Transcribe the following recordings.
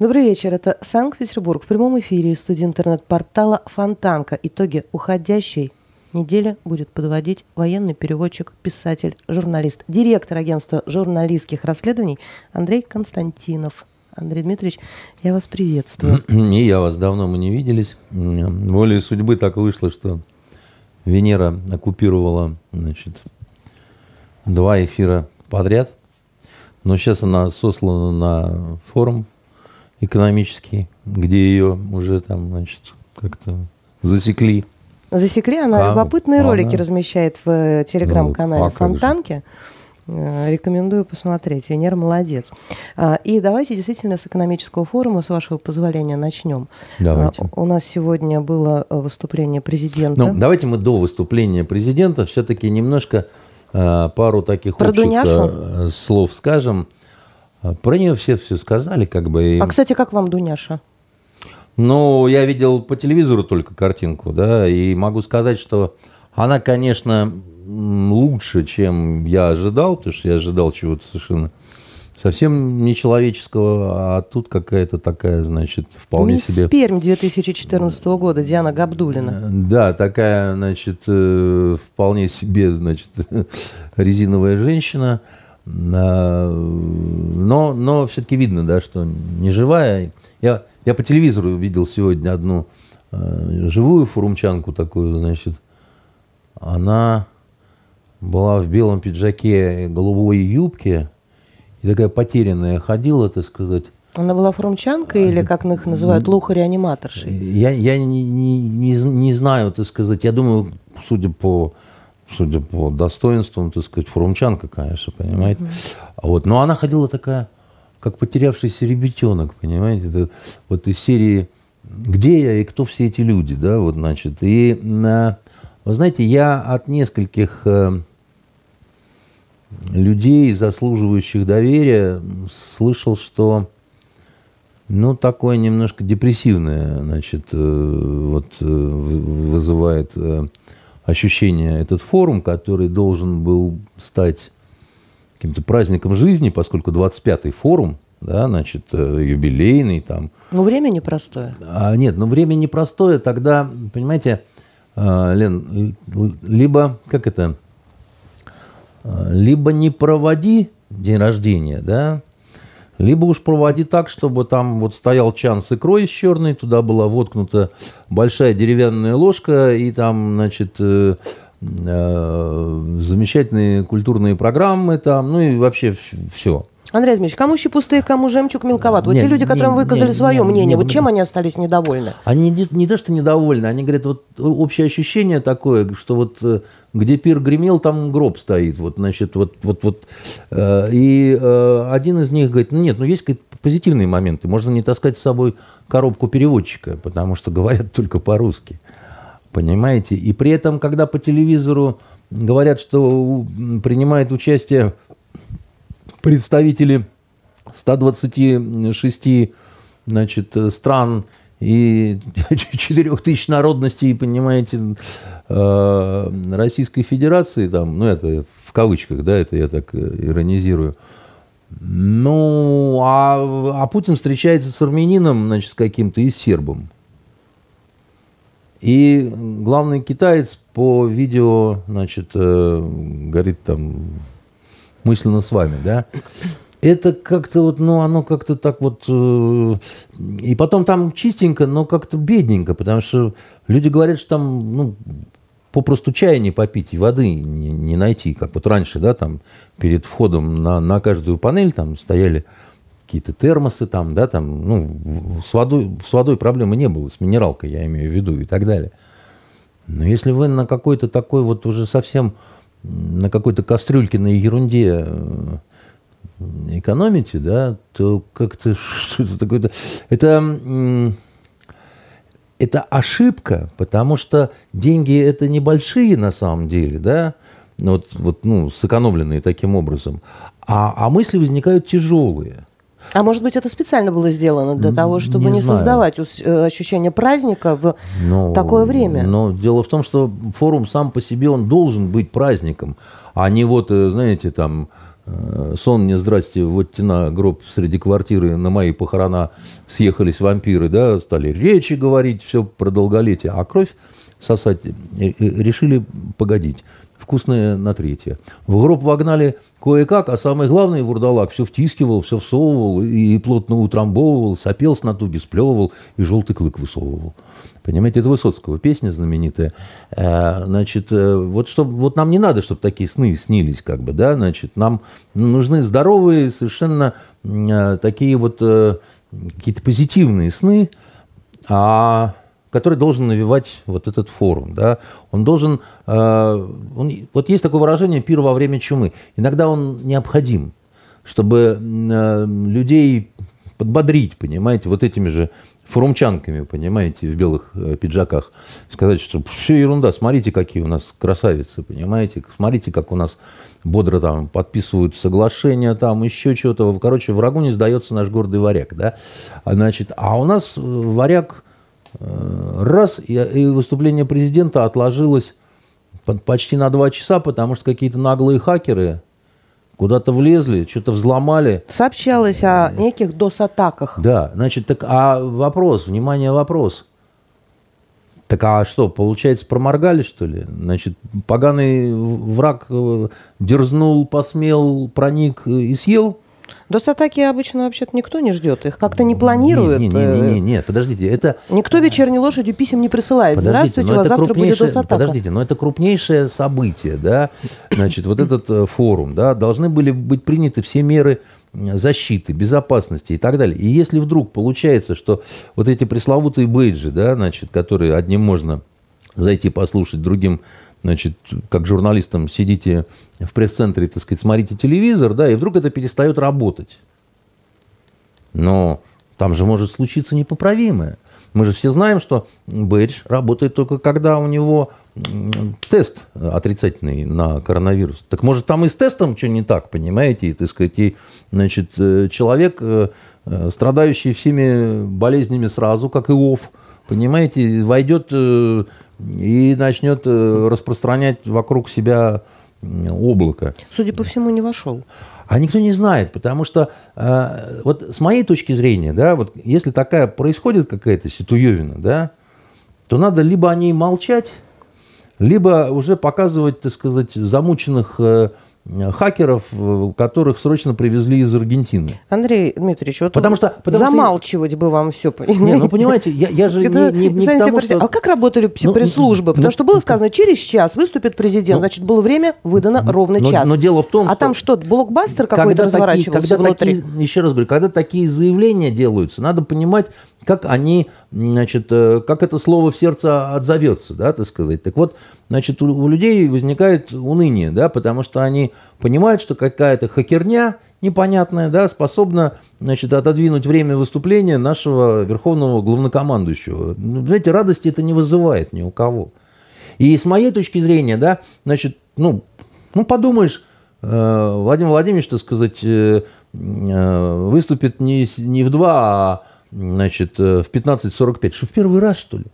Добрый вечер. Это Санкт-Петербург. В прямом эфире студии интернет-портала «Фонтанка». Итоги уходящей недели будет подводить военный переводчик, писатель, журналист, директор агентства журналистских расследований Андрей Константинов. Андрей Дмитриевич, я вас приветствую. Не я вас, давно мы не виделись. Волей судьбы так вышло, что Венера оккупировала значит, два эфира подряд. Но сейчас она сослана на форум экономический, где ее уже там, значит, как-то засекли. Засекли, она а, любопытные она... ролики размещает в э, телеграм-канале ну, а Фонтанки. Э, рекомендую посмотреть. Венера молодец. А, и давайте действительно с экономического форума, с вашего позволения, начнем. Давайте. А, у нас сегодня было э, выступление президента. Ну, давайте мы до выступления президента все-таки немножко пару таких Про общих Дуняшу? слов скажем. А, про нее все все сказали, как бы. И... А, кстати, как вам Дуняша? Ну, я видел по телевизору только картинку, да, и могу сказать, что она, конечно, лучше, чем я ожидал, потому что я ожидал чего-то совершенно совсем нечеловеческого, а тут какая-то такая, значит, вполне Мисс себе... Пермь 2014 года, Диана Габдулина. Да, такая, значит, э, вполне себе, значит, резиновая женщина – но, но все-таки видно, да, что не живая. Я, я по телевизору видел сегодня одну э, живую фурумчанку такую, значит. Она была в белом пиджаке, голубой юбке, и такая потерянная ходила, так сказать. Она была фрумчанка или, как их называют, лухари-аниматоршей? Я, я не, не, не, не знаю, так сказать. Я думаю, судя по судя по достоинствам, так сказать, фурумчанка, конечно, понимаете. Mm-hmm. Вот, но она ходила такая, как потерявшийся ребятенок, понимаете. Это вот из серии «Где я и кто все эти люди?», да, вот, значит. И, вы знаете, я от нескольких э, людей, заслуживающих доверия, слышал, что ну, такое немножко депрессивное, значит, э, вот э, вызывает ощущение этот форум, который должен был стать каким-то праздником жизни, поскольку 25-й форум, да, значит, э, юбилейный там. Ну, время непростое. А, нет, ну, время непростое, тогда, понимаете, э, Лен, либо, как это, э, либо не проводи день рождения, да, либо уж проводи так, чтобы там вот стоял чан с икрой с черной, туда была воткнута большая деревянная ложка, и там, значит, э, э, замечательные культурные программы там, ну и вообще все. Андрей Дмитриевич, кому щепустые, кому жемчуг мелковат? Вот нет, те люди, которым нет, выказали нет, свое нет, мнение, нет, вот чем нет. они остались недовольны? Они не, не то, что недовольны, они говорят, вот общее ощущение такое, что вот э, где пир гремел, там гроб стоит. Вот, значит, вот, вот, вот. Э, и э, один из них говорит, ну нет, ну есть позитивные моменты. Можно не таскать с собой коробку переводчика, потому что говорят только по-русски. Понимаете? И при этом, когда по телевизору говорят, что принимает участие представители 126 значит, стран и 4 тысяч народностей, понимаете, э, Российской Федерации, там, ну, это в кавычках, да, это я так э, иронизирую. Ну, а, а Путин встречается с армянином, значит, с каким-то и с сербом. И главный китаец по видео, значит, э, говорит там мысленно с вами, да, это как-то вот, ну, оно как-то так вот... Э, и потом там чистенько, но как-то бедненько, потому что люди говорят, что там, ну, попросту чая не попить и воды не, не найти, как вот раньше, да, там перед входом на, на каждую панель там стояли какие-то термосы там, да, там, ну, с водой, с водой проблемы не было, с минералкой я имею в виду и так далее. Но если вы на какой-то такой вот уже совсем на какой-то кастрюльке на ерунде э, экономите, да, то как-то что-то такое-то... Это, это ошибка, потому что деньги это небольшие на самом деле, да, вот, вот ну, сэкономленные таким образом, а, а мысли возникают тяжелые. А может быть, это специально было сделано для того, чтобы не не, знаю. создавать э, ощущение праздника в Но- такое время? Но дело в том, что форум сам по себе, он должен быть праздником, а не вот, э, знаете, там, э, сон мне, здрасте, вот тена гроб среди квартиры, на мои похорона съехались вампиры, да, стали речи говорить, все про долголетие, а кровь сосать решили погодить. Вкусное на третье. В гроб вогнали кое-как, а самое главное, вурдалак все втискивал, все всовывал и плотно утрамбовывал, сопел с натуги, сплевывал и желтый клык высовывал. Понимаете, это Высоцкого песня знаменитая. Э, Значит, э, вот, чтоб, вот нам не надо, чтобы такие сны снились, как бы, да, значит, нам нужны здоровые, совершенно э, такие вот какие-то позитивные сны, а который должен навевать вот этот форум, да, он должен, э, он, вот есть такое выражение «пир во время чумы», иногда он необходим, чтобы э, людей подбодрить, понимаете, вот этими же форумчанками, понимаете, в белых э, пиджаках, сказать, что все ерунда, смотрите, какие у нас красавицы, понимаете, смотрите, как у нас бодро там подписывают соглашения, там еще чего-то. Короче, врагу не сдается наш гордый варяг, да. А, Значит, а у нас э, варяг раз, и, выступление президента отложилось по- почти на два часа, потому что какие-то наглые хакеры куда-то влезли, что-то взломали. Сообщалось о неких DOS-атаках. Да, значит, так, а вопрос, внимание, вопрос. Так а что, получается, проморгали, что ли? Значит, поганый враг э, дерзнул, посмел, проник э, и съел? DOS-атаки обычно вообще-то никто не ждет, их как-то не планируют. Нет, нет, нет, нет, нет, подождите, это... Никто вечерней лошадью писем не присылает. Подождите, Здравствуйте, у вас завтра будет крупнейшее- DOS-атака. Подождите, но это крупнейшее событие, да, значит, вот этот э, форум, да, должны были быть приняты все меры защиты, безопасности и так далее. И если вдруг получается, что вот эти пресловутые бейджи, да, значит, которые одним можно зайти послушать, другим, значит, как журналистам сидите в пресс-центре, так сказать, смотрите телевизор, да, и вдруг это перестает работать. Но там же может случиться непоправимое. Мы же все знаем, что бейдж работает только когда у него тест отрицательный на коронавирус. Так может там и с тестом что не так, понимаете? И, так сказать, и, значит, э, человек, э, э, страдающий всеми болезнями сразу, как Иов, понимаете, войдет и начнет э, распространять вокруг себя облако. Судя по всему, не вошел. А никто не знает, потому что э, вот с моей точки зрения, да, вот если такая происходит какая-то ситуевина, да, то надо либо о ней молчать, либо уже показывать, так сказать, замученных э, хакеров, э, которых срочно привезли из Аргентины. Андрей Дмитриевич, вот Потому что- потому что- замалчивать бы вам все, Не, ну понимаете, я, я же не, Это не- не к сами себе тому, что... А как работали Ну, пресс-службы? ну, Потому что было ну, сказано, через час выступит президент, Ну, значит, было время выдано ровно но- час. но дело в том, а что- там что, блокбастер какой-то когда такие, разворачивался когда внутри? такие, еще раз говорю, когда такие заявления делаются, надо понимать, как они, значит, э, как это слово в сердце отзовется, да, так сказать. Так вот, значит, у, у людей возникает уныние, да, потому что они понимают, что какая-то хакерня непонятная, да, способна, значит, отодвинуть время выступления нашего верховного главнокомандующего. Ну, знаете, радости это не вызывает ни у кого. И с моей точки зрения, да, значит, ну, ну подумаешь, э, Владимир Владимирович, так сказать, э, выступит не, не в 2, а значит, э, в 15.45. Что, в первый раз, что ли?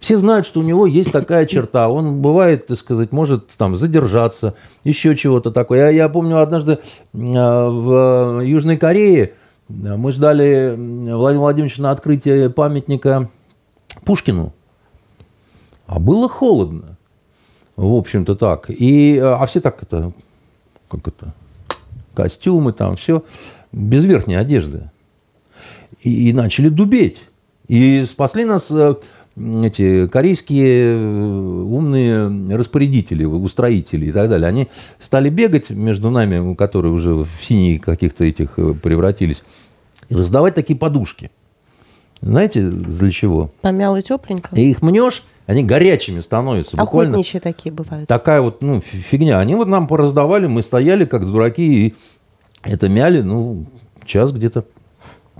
Все знают, что у него есть такая черта. Он бывает, так сказать, может там задержаться, еще чего-то такое. Я, я помню однажды э, в Южной Корее э, мы ждали Владимира Владимировича на открытие памятника Пушкину. А было холодно. В общем-то так. И, э, а все так это, как это, костюмы там, все, без верхней одежды. И, и начали дубеть. И спасли нас э, эти корейские э, умные распорядители, устроители и так далее. Они стали бегать между нами, которые уже в синие каких-то этих э, превратились, и раздавать такие подушки. Знаете, для чего? Помяло тепленько. И их мнешь, они горячими становятся. Буквально Охотничьи такие бывают. такая вот ну, фи- фигня. Они вот нам пораздавали, мы стояли как дураки и это мяли, ну, час где-то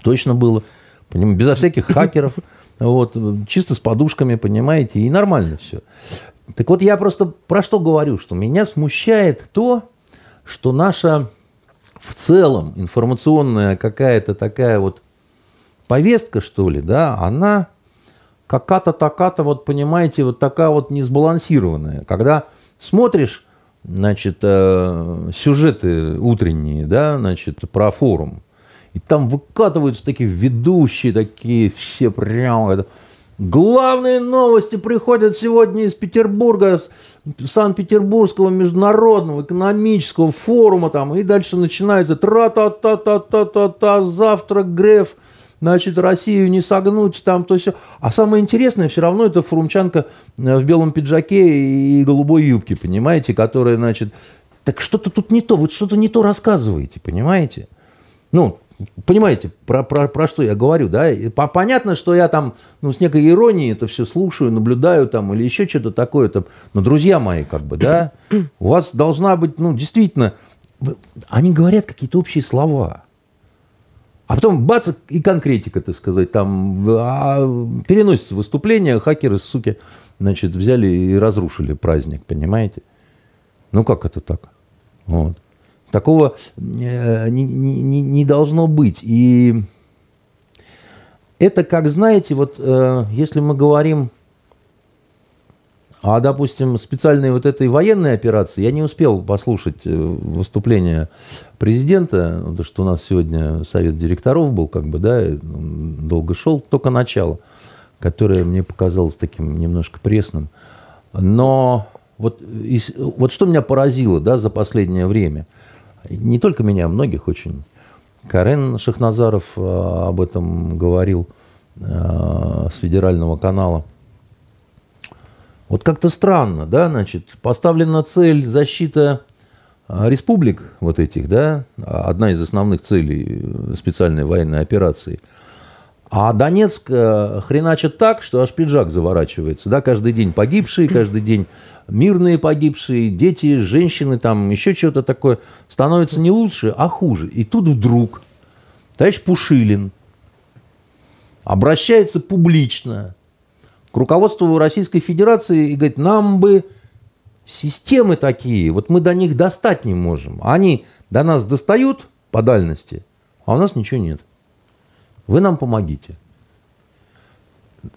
точно было. Поним- Безо всяких хакеров. Вот, чисто с подушками, понимаете, и нормально все. Так вот, я просто про что говорю, что меня смущает то, что наша в целом информационная какая-то такая вот повестка, что ли, да, она какая-то такая-то, вот понимаете, вот такая вот несбалансированная. Когда смотришь, значит, э, сюжеты утренние, да, значит, про форум, и там выкатываются такие ведущие, такие все прямо... Главные новости приходят сегодня из Петербурга, с Санкт-Петербургского международного экономического форума, там, и дальше начинается тра-та-та-та-та-та-та, завтра Греф, значит, Россию не согнуть, там, то все. А самое интересное все равно это форумчанка э, в белом пиджаке и голубой юбке, понимаете, которая, значит, так что-то тут не то, вот что-то не то рассказываете, понимаете? Ну, Понимаете, про, про, про что я говорю, да? И понятно, что я там, ну, с некой иронией это все слушаю, наблюдаю там или еще что-то такое. Там. Но, друзья мои, как бы, да, у вас должна быть, ну, действительно, они говорят какие-то общие слова. А потом бац, и конкретика, так сказать, там а, переносится выступление, хакеры, суки, значит, взяли и разрушили праздник, понимаете? Ну, как это так? Вот. Такого э, не, не, не должно быть. И это, как знаете, вот э, если мы говорим о, допустим, специальной вот этой военной операции, я не успел послушать э, выступление президента, потому что у нас сегодня совет директоров был, как бы, да, долго шел, только начало, которое мне показалось таким немножко пресным. Но вот, вот что меня поразило, да, за последнее время – не только меня, а многих очень. Карен Шахназаров э, об этом говорил э, с федерального канала. Вот как-то странно, да, значит, поставлена цель защита э, республик вот этих, да, одна из основных целей специальной военной операции. А Донецк хреначит так, что аж пиджак заворачивается, да, каждый день погибшие, каждый день мирные погибшие, дети, женщины, там еще что-то такое, становится не лучше, а хуже. И тут вдруг товарищ Пушилин обращается публично к руководству Российской Федерации и говорит, нам бы системы такие, вот мы до них достать не можем. Они до нас достают по дальности, а у нас ничего нет. Вы нам помогите.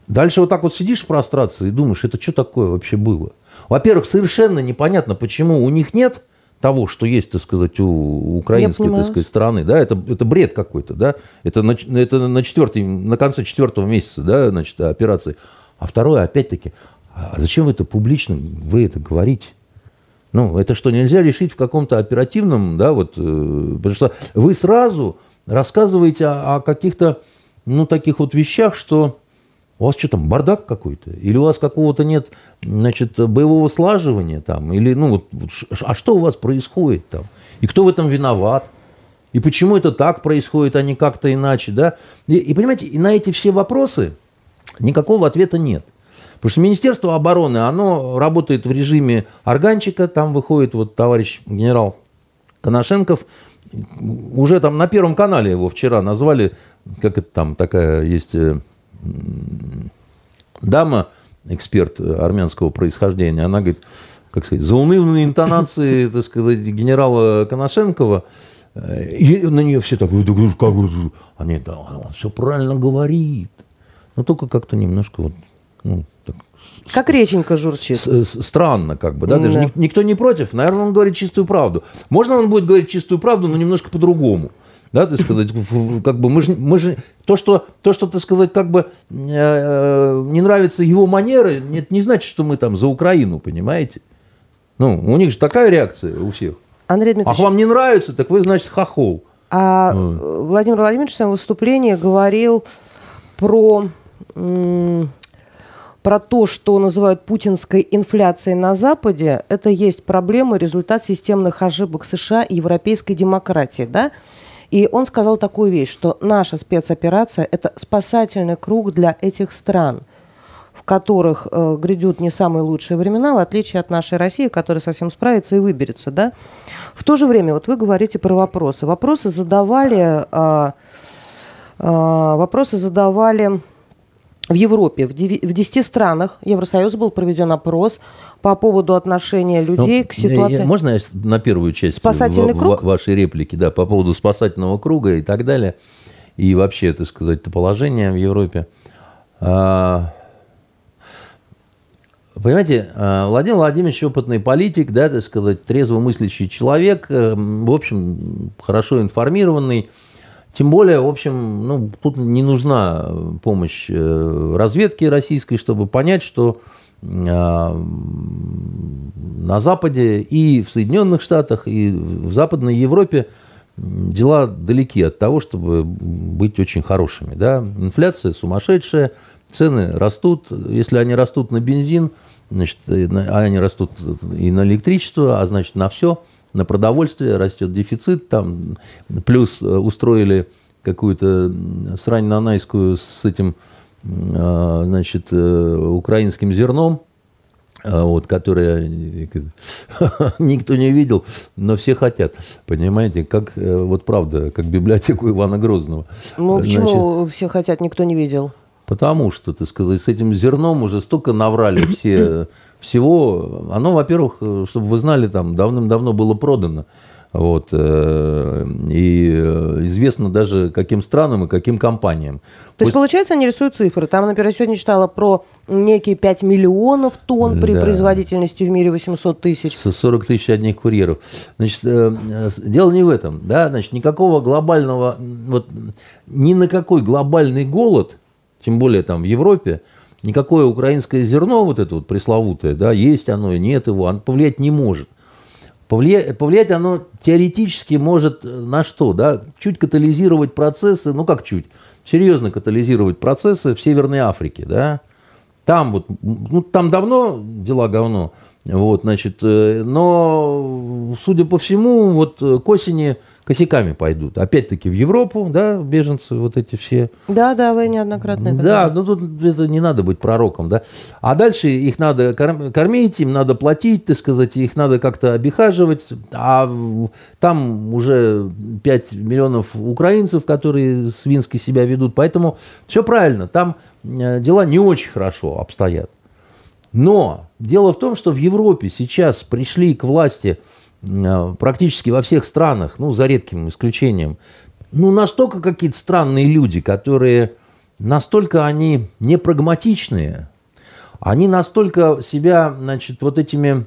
Дальше вот так вот сидишь в прострации и думаешь, это что такое вообще было? Во-первых, совершенно непонятно, почему у них нет того, что есть, так сказать, у украинской, так сказать, страны, да, это, это бред какой-то, да, это на, это на четвертый, на конце четвертого месяца, да, значит, операции. А второе, опять-таки, а зачем вы это публично, вы это говорите? Ну, это что, нельзя решить в каком-то оперативном, да, вот, э, потому что вы сразу рассказываете о, о каких-то, ну, таких вот вещах, что у вас что там, бардак какой-то? Или у вас какого-то нет, значит, боевого слаживания там? Или, ну, вот, а что у вас происходит там? И кто в этом виноват? И почему это так происходит, а не как-то иначе, да? И, и понимаете, и на эти все вопросы никакого ответа нет. Потому что Министерство обороны, оно работает в режиме органчика, там выходит вот товарищ генерал Коношенков, уже там на Первом канале его вчера назвали, как это там такая есть э, дама, эксперт армянского происхождения, она говорит, как сказать, заунывные интонации, так сказать, генерала Коношенкова, и на нее все так, как а нет, он все правильно говорит. Но только как-то немножко вот, ну, как реченька журчит. Странно, как бы, да, даже да. никто не против. Наверное, он говорит чистую правду. Можно он будет говорить чистую правду, но немножко по-другому да, ты сказать, как бы мы же, мы же то, что, то, что, ты сказать, как бы э, э, не нравится его манеры, это не значит, что мы там за Украину, понимаете? Ну, у них же такая реакция у всех. Андрей Дмитриевич, а вам не нравится, так вы, значит, хохол. А ну. Владимир Владимирович в своем выступлении говорил про, про то, что называют путинской инфляцией на Западе. Это есть проблема, результат системных ошибок США и европейской демократии, да? И он сказал такую вещь, что наша спецоперация – это спасательный круг для этих стран, в которых э, грядут не самые лучшие времена, в отличие от нашей России, которая совсем справится и выберется. Да? В то же время, вот вы говорите про вопросы. Вопросы задавали, э, э, вопросы задавали в Европе, в 10 странах Евросоюза был проведен опрос по поводу отношения людей Ну, к ситуации. я- Можно я на первую часть Спасательный ва- круг? ва- вашей реплики, да, по поводу спасательного круга и так далее, и вообще, так сказать, положение в Европе. А, Понимаете, а, Владимир Владимирович опытный политик, да, так сказать, трезвомыслящий человек, э, в общем, хорошо информированный. Тем более, в общем, ну, тут не нужна помощь э, разведки российской, чтобы понять, что а, на Западе и в Соединенных Штатах, и в Западной Европе дела далеки от того, чтобы быть очень хорошими. Да? Инфляция сумасшедшая, цены растут. Если они растут на бензин, значит, они растут и на электричество, а значит на все, на продовольствие растет дефицит. Там, плюс э, устроили какую-то срань нанайскую с этим а, значит, э, украинским зерном, вот, которое никто не видел, но все хотят. Понимаете, как э, вот правда, как библиотеку Ивана Грозного. Ну, Значит, почему все хотят, никто не видел? Потому что, так сказать, с этим зерном уже столько наврали все всего. Оно, во-первых, э, чтобы вы знали, там давным-давно было продано. Вот, э, и э, известно даже каким странам и каким компаниям. То есть, получается, они рисуют цифры. Там, например, я сегодня читала про некие 5 миллионов тонн при Да. производительности в мире 800 тысяч. С 40 тысяч одних курьеров. Значит, дело не в этом. Да? Значит, никакого глобального, вот, ни на какой глобальный голод, тем более там в Европе, никакое украинское зерно, вот это вот пресловутое, да, есть оно, нет его, оно повлиять не может. Повлиять, повлиять оно теоретически может э, на что? Да? Чуть катализировать процессы, ну как чуть, серьезно катализировать процессы в Северной Африке. Да? Там вот, ну там давно дела говно, вот, значит, э, но, судя по всему, вот э, к осени косяками пойдут. Опять-таки в Европу, да, беженцы вот эти все. Да, да, вы неоднократно это Да, говорили. ну тут это не надо быть пророком, да. А дальше их надо корм- кормить, им надо платить, так сказать, их надо как-то обихаживать. А там уже 5 миллионов украинцев, которые свински себя ведут. Поэтому все правильно, там э, дела не очень хорошо обстоят. Но дело в том, что в Европе сейчас пришли к власти э, практически во всех странах, ну, за редким исключением, ну, настолько какие-то странные люди, которые настолько они непрагматичные, они настолько себя, значит, вот этими...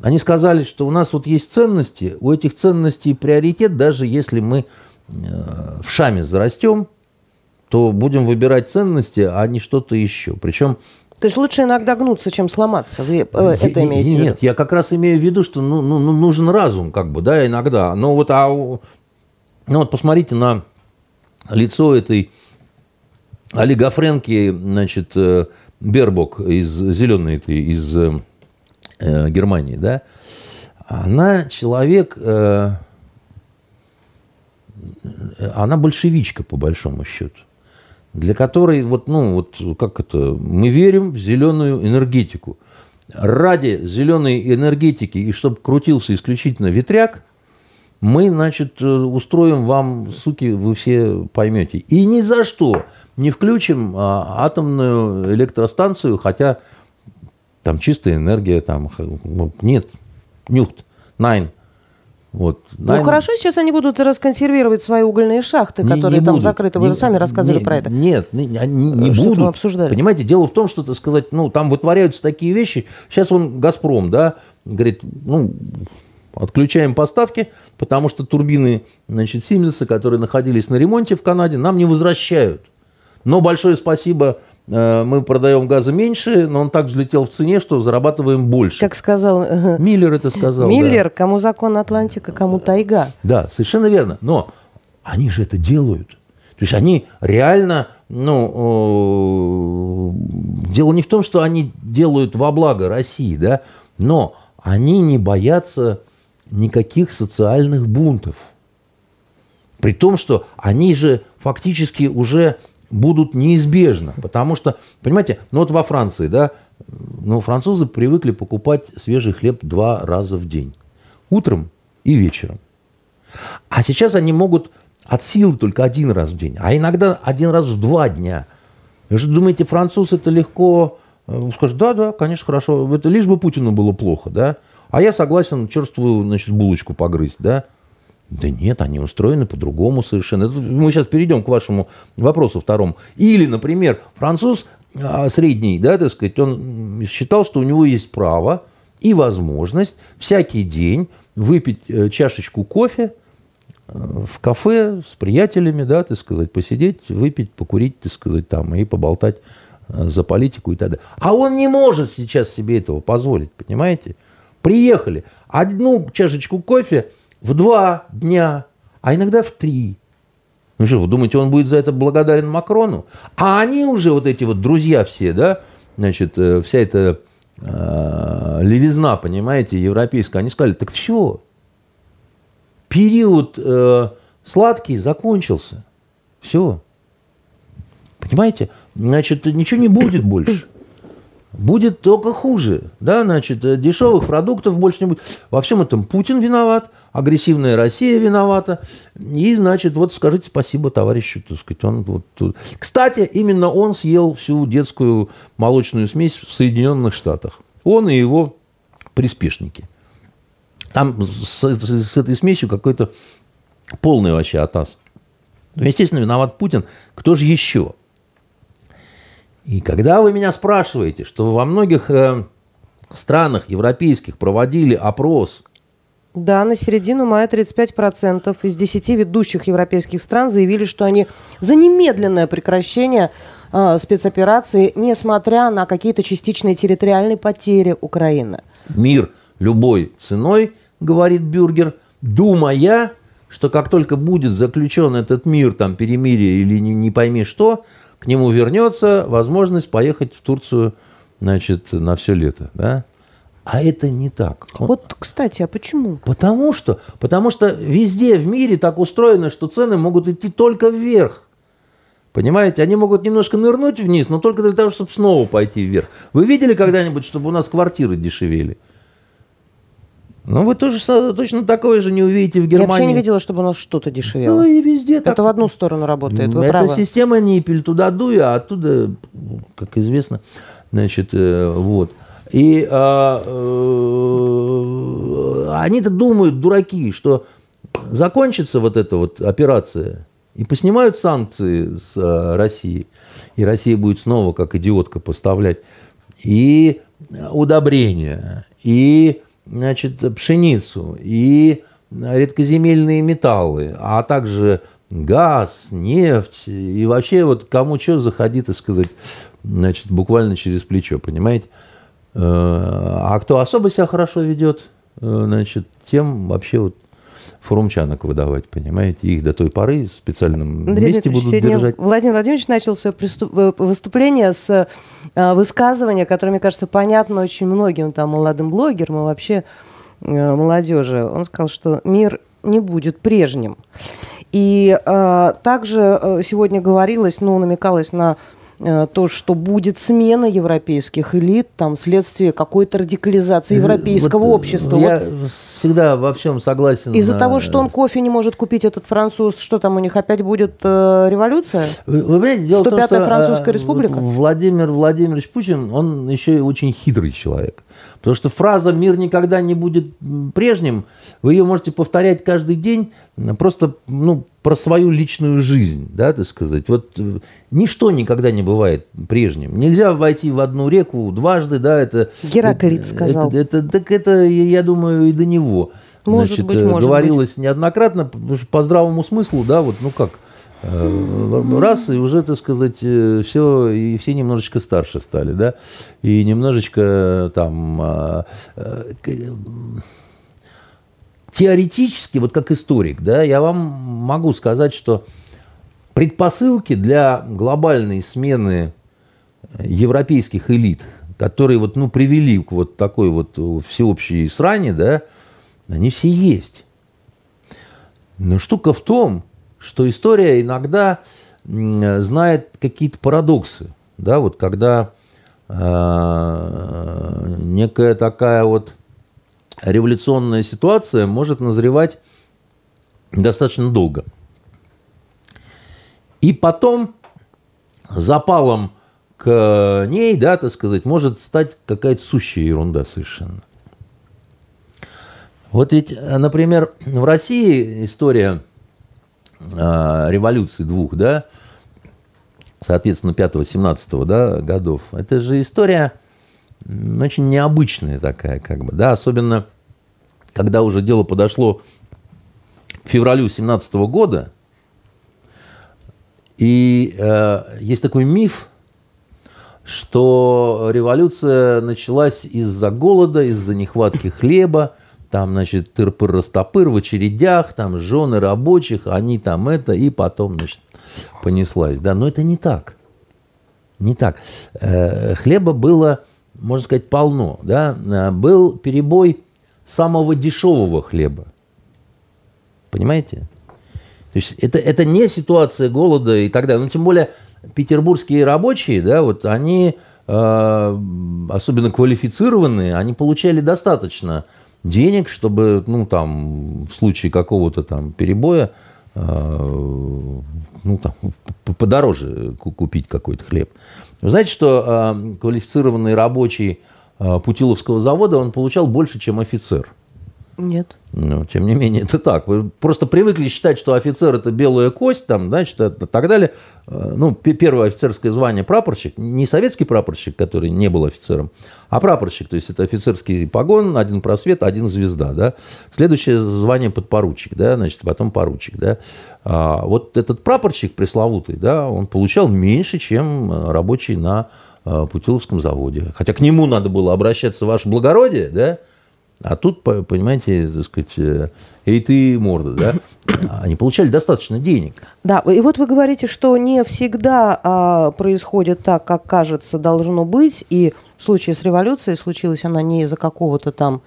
Они сказали, что у нас вот есть ценности, у этих ценностей приоритет, даже если мы э, в шаме зарастем, то будем выбирать ценности, а не что-то еще. Причем То есть лучше иногда гнуться, чем сломаться. Вы э, это имеете в виду? Нет, я как раз имею в виду, что ну, ну, ну, нужен разум, как бы, да, иногда. Но вот, а, ну вот посмотрите на лицо этой олигофренки, значит, э, Бербок из зеленой этой, из э, э, Германии, да. Она человек, э, она большевичка, по большому счету для которой, вот, ну, вот как это, мы верим в зеленую энергетику. Ради зеленой энергетики, и чтобы крутился исключительно ветряк, мы, значит, э, устроим вам, суки, вы все поймете. И ни за что не включим а, атомную электростанцию, хотя там чистая энергия, там нет, нюхт, найн. Вот, Ну найн- хорошо, сейчас они будут расконсервировать свои угольные шахты, не- которые не там будут. закрыты. Вы Не- же сами рассказывали не- про это. Нет, не, они не мы будут. обсуждали. Понимаете, дело в том, что, так сказать, ну, там вытворяются такие вещи. Сейчас он, «Газпром», да, говорит, ну, отключаем поставки, потому что турбины, значит, Сименса, которые находились на ремонте в Канаде, нам не возвращают. Но большое спасибо, э, мы продаем газа меньше, но он так взлетел в цене, что зарабатываем больше. Как сказал э, Миллер это сказал. да. Миллер, кому закон Атлантика, кому тайга. Да, совершенно верно. Но они же это делают. То есть они реально, ну, э, дело не в том, что они делают во благо России, да, но они не боятся никаких социальных бунтов. При том, что они же фактически уже будут неизбежно. Потому что, понимаете, ну вот во Франции, да, ну, французы привыкли покупать свежий хлеб два раза в день. Утром и вечером. А сейчас они могут от силы только один раз в день, а иногда один раз в два дня. Вы же думаете, француз это легко э, скажет, да, да, конечно, хорошо, это лишь бы Путину было плохо, да, а я согласен черствую, значит, булочку погрызть, да. Да нет, они устроены по-другому совершенно. Мы сейчас перейдем к вашему вопросу второму. Или, например, француз а, средний, да, так сказать, он считал, что у него есть право и возможность всякий день выпить э, чашечку кофе э, в кафе с приятелями, да, так сказать, посидеть, выпить, покурить, так сказать, там, и поболтать э, за политику и так далее. А он не может сейчас себе этого позволить, понимаете? Приехали, одну чашечку кофе в два дня, а иногда в три. Ну что, вы думаете, он будет за это благодарен Макрону? А они уже, вот эти вот друзья все, да, значит, вся эта э, левизна, понимаете, европейская, они сказали, так все, период э, сладкий закончился. Все. Понимаете? Значит, ничего не будет больше. Будет только хуже. Да, значит, дешевых продуктов больше не будет. Во всем этом Путин виноват, агрессивная Россия виновата. И, значит, вот скажите спасибо товарищу, так сказать. Он вот тут. Кстати, именно он съел всю детскую молочную смесь в Соединенных Штатах. Он и его приспешники. Там с, с, с этой смесью какой-то полный вообще атас. Ну, естественно, виноват Путин. Кто же еще? И когда вы меня спрашиваете, что во многих э, странах европейских проводили опрос да, на середину мая 35% из 10 ведущих европейских стран заявили, что они за немедленное прекращение э, спецоперации, несмотря на какие-то частичные территориальные потери Украины. Мир любой ценой, говорит Бюргер, думая, что как только будет заключен этот мир, там перемирие или не, не пойми что, к нему вернется возможность поехать в Турцию значит, на все лето. Да? А это не так. Вот, кстати, а почему? Потому что, потому что везде в мире так устроено, что цены могут идти только вверх. Понимаете, они могут немножко нырнуть вниз, но только для того, чтобы снова пойти вверх. Вы видели когда-нибудь, чтобы у нас квартиры дешевели? Ну, вы тоже точно такое же не увидите в Германии. Я вообще не видела, чтобы у нас что-то дешевело. Ну, и везде Это так. в одну сторону работает, вы Это правы. система Ниппель, туда дуя, а оттуда, как известно, значит, э, вот. И а, э, они-то думают, дураки, что закончится вот эта вот операция, и поснимают санкции с а, России, и Россия будет снова, как идиотка, поставлять и удобрения, и значит, пшеницу, и редкоземельные металлы, а также газ, нефть, и вообще вот кому что заходи, так сказать, значит, буквально через плечо, понимаете? Э, а кто особо себя хорошо ведет, э, значит, тем вообще вот форумчанок выдавать, понимаете? Их до той поры в специальном Андрей месте будут держать. Владимир Владимирович начал свое приступ... Э, выступление с э, высказывания, которое, мне кажется, понятно очень многим там молодым блогерам и вообще э, молодежи. Он сказал, что мир не будет прежним. И э, также сегодня говорилось, ну, намекалось на то, что будет смена европейских элит, там, вследствие какой-то радикализации э, европейского вот общества. Я вот. всегда во всем согласен. Из-за на... того, что он кофе не может купить, этот француз, что там у них опять будет э, революция? Вы, вы понимаете, дело 105-я в том, что Французская республика? Владимир Владимирович Путин, он еще и очень хитрый человек. Потому что фраза «мир никогда не будет прежним», вы ее можете повторять каждый день, просто ну, про свою личную жизнь, да, так сказать. Вот э, ничто никогда не бывает прежним. Нельзя войти в одну реку дважды, да, это... Гераклит сказал. Это, это, так это, я думаю, и до него. Может Значит, быть, э, может говорилось быть. неоднократно, по здравому смыслу, да, вот, ну как, э, раз, и уже, так сказать, все, и все немножечко старше стали, да, и немножечко там а, теоретически, вот как историк, да, я вам могу сказать, что предпосылки для глобальной смены европейских элит, которые вот, ну, привели к вот такой вот всеобщей сране, да, они все есть. Но штука в том, что история иногда знает какие-то парадоксы, да, вот когда э, некая такая вот революционная ситуация может назревать достаточно долго. И потом запалом к ней, да, так сказать, может стать какая-то сущая ерунда совершенно. Вот ведь, например, в России история э, революции двух, да, соответственно, 5-17 да, годов, это же история очень необычная такая, как бы, да, особенно когда уже дело подошло к февралю 17 года, и э, есть такой миф, что революция началась из-за голода, из-за нехватки хлеба, там, значит, тыр-пыр-растопыр в очередях, там, жены рабочих, они там это, и потом, значит, понеслась. Да, но это не так. Не так. Э, хлеба было, можно сказать, полно. Да? Э, был перебой самого дешевого хлеба. Понимаете? То есть это, это не ситуация голода и так далее. Ну, тем более петербургские рабочие, да, вот они, э, особенно квалифицированные, они получали достаточно денег, чтобы, ну, там, в случае какого-то там перебоя, э, ну, там, подороже купить какой-то хлеб. Вы знаете, что э, квалифицированный рабочий э, Путиловского завода, он получал больше, чем офицер. Нет. Но, тем не менее, это так. Вы просто привыкли считать, что офицер – это белая кость, там, значит, и так далее. Э, ну, первое офицерское звание – прапорщик. Не советский прапорщик, который не был офицером, а прапорщик. То есть, это офицерский погон, один просвет, один звезда. Да? Следующее звание – подпоручик, да? значит, потом поручик. Да? А вот этот прапорщик пресловутый, да, он получал меньше, чем э, рабочий на э, Путиловском заводе. Хотя к нему надо было обращаться, ваше благородие, да, а тут, понимаете, так сказать, эй ты морда, да? Они получали достаточно денег. Да, и вот вы говорите, что не всегда а, происходит так, как кажется должно быть, и в случае с революцией случилась она не из-за какого-то там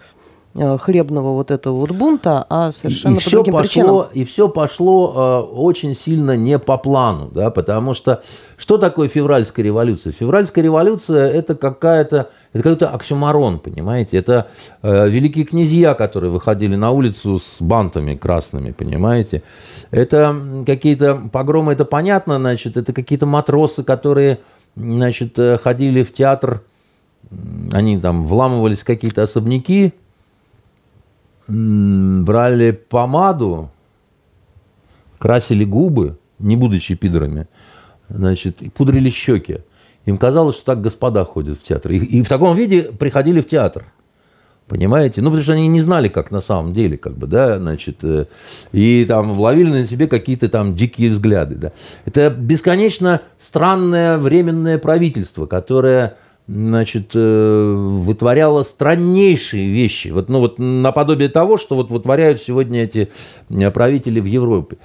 хлебного вот этого вот бунта, а совершенно и, и по другим пошло, причинам. И все пошло э, очень сильно не по плану, да, потому что что такое февральская революция? Февральская революция это какая-то это какой-то оксюмарон, понимаете? Это э, великие князья, которые выходили на улицу с бантами красными, понимаете? Это какие-то погромы, это понятно, значит, это какие-то матросы, которые, значит, э, ходили в театр, они там вламывались в какие-то особняки, брали помаду, красили губы, не будучи пидорами, значит, и пудрили щеки. Им казалось, что так господа ходят в театр. И, и в таком виде приходили в театр. Понимаете? Ну, потому что они не знали, как на самом деле, как бы, да, значит, э, и там ловили на себе какие-то там дикие взгляды, да. Это бесконечно странное временное правительство, которое значит, э, вытворяла страннейшие вещи. Вот, ну, вот наподобие того, что вот вытворяют сегодня эти э, правители в Европе.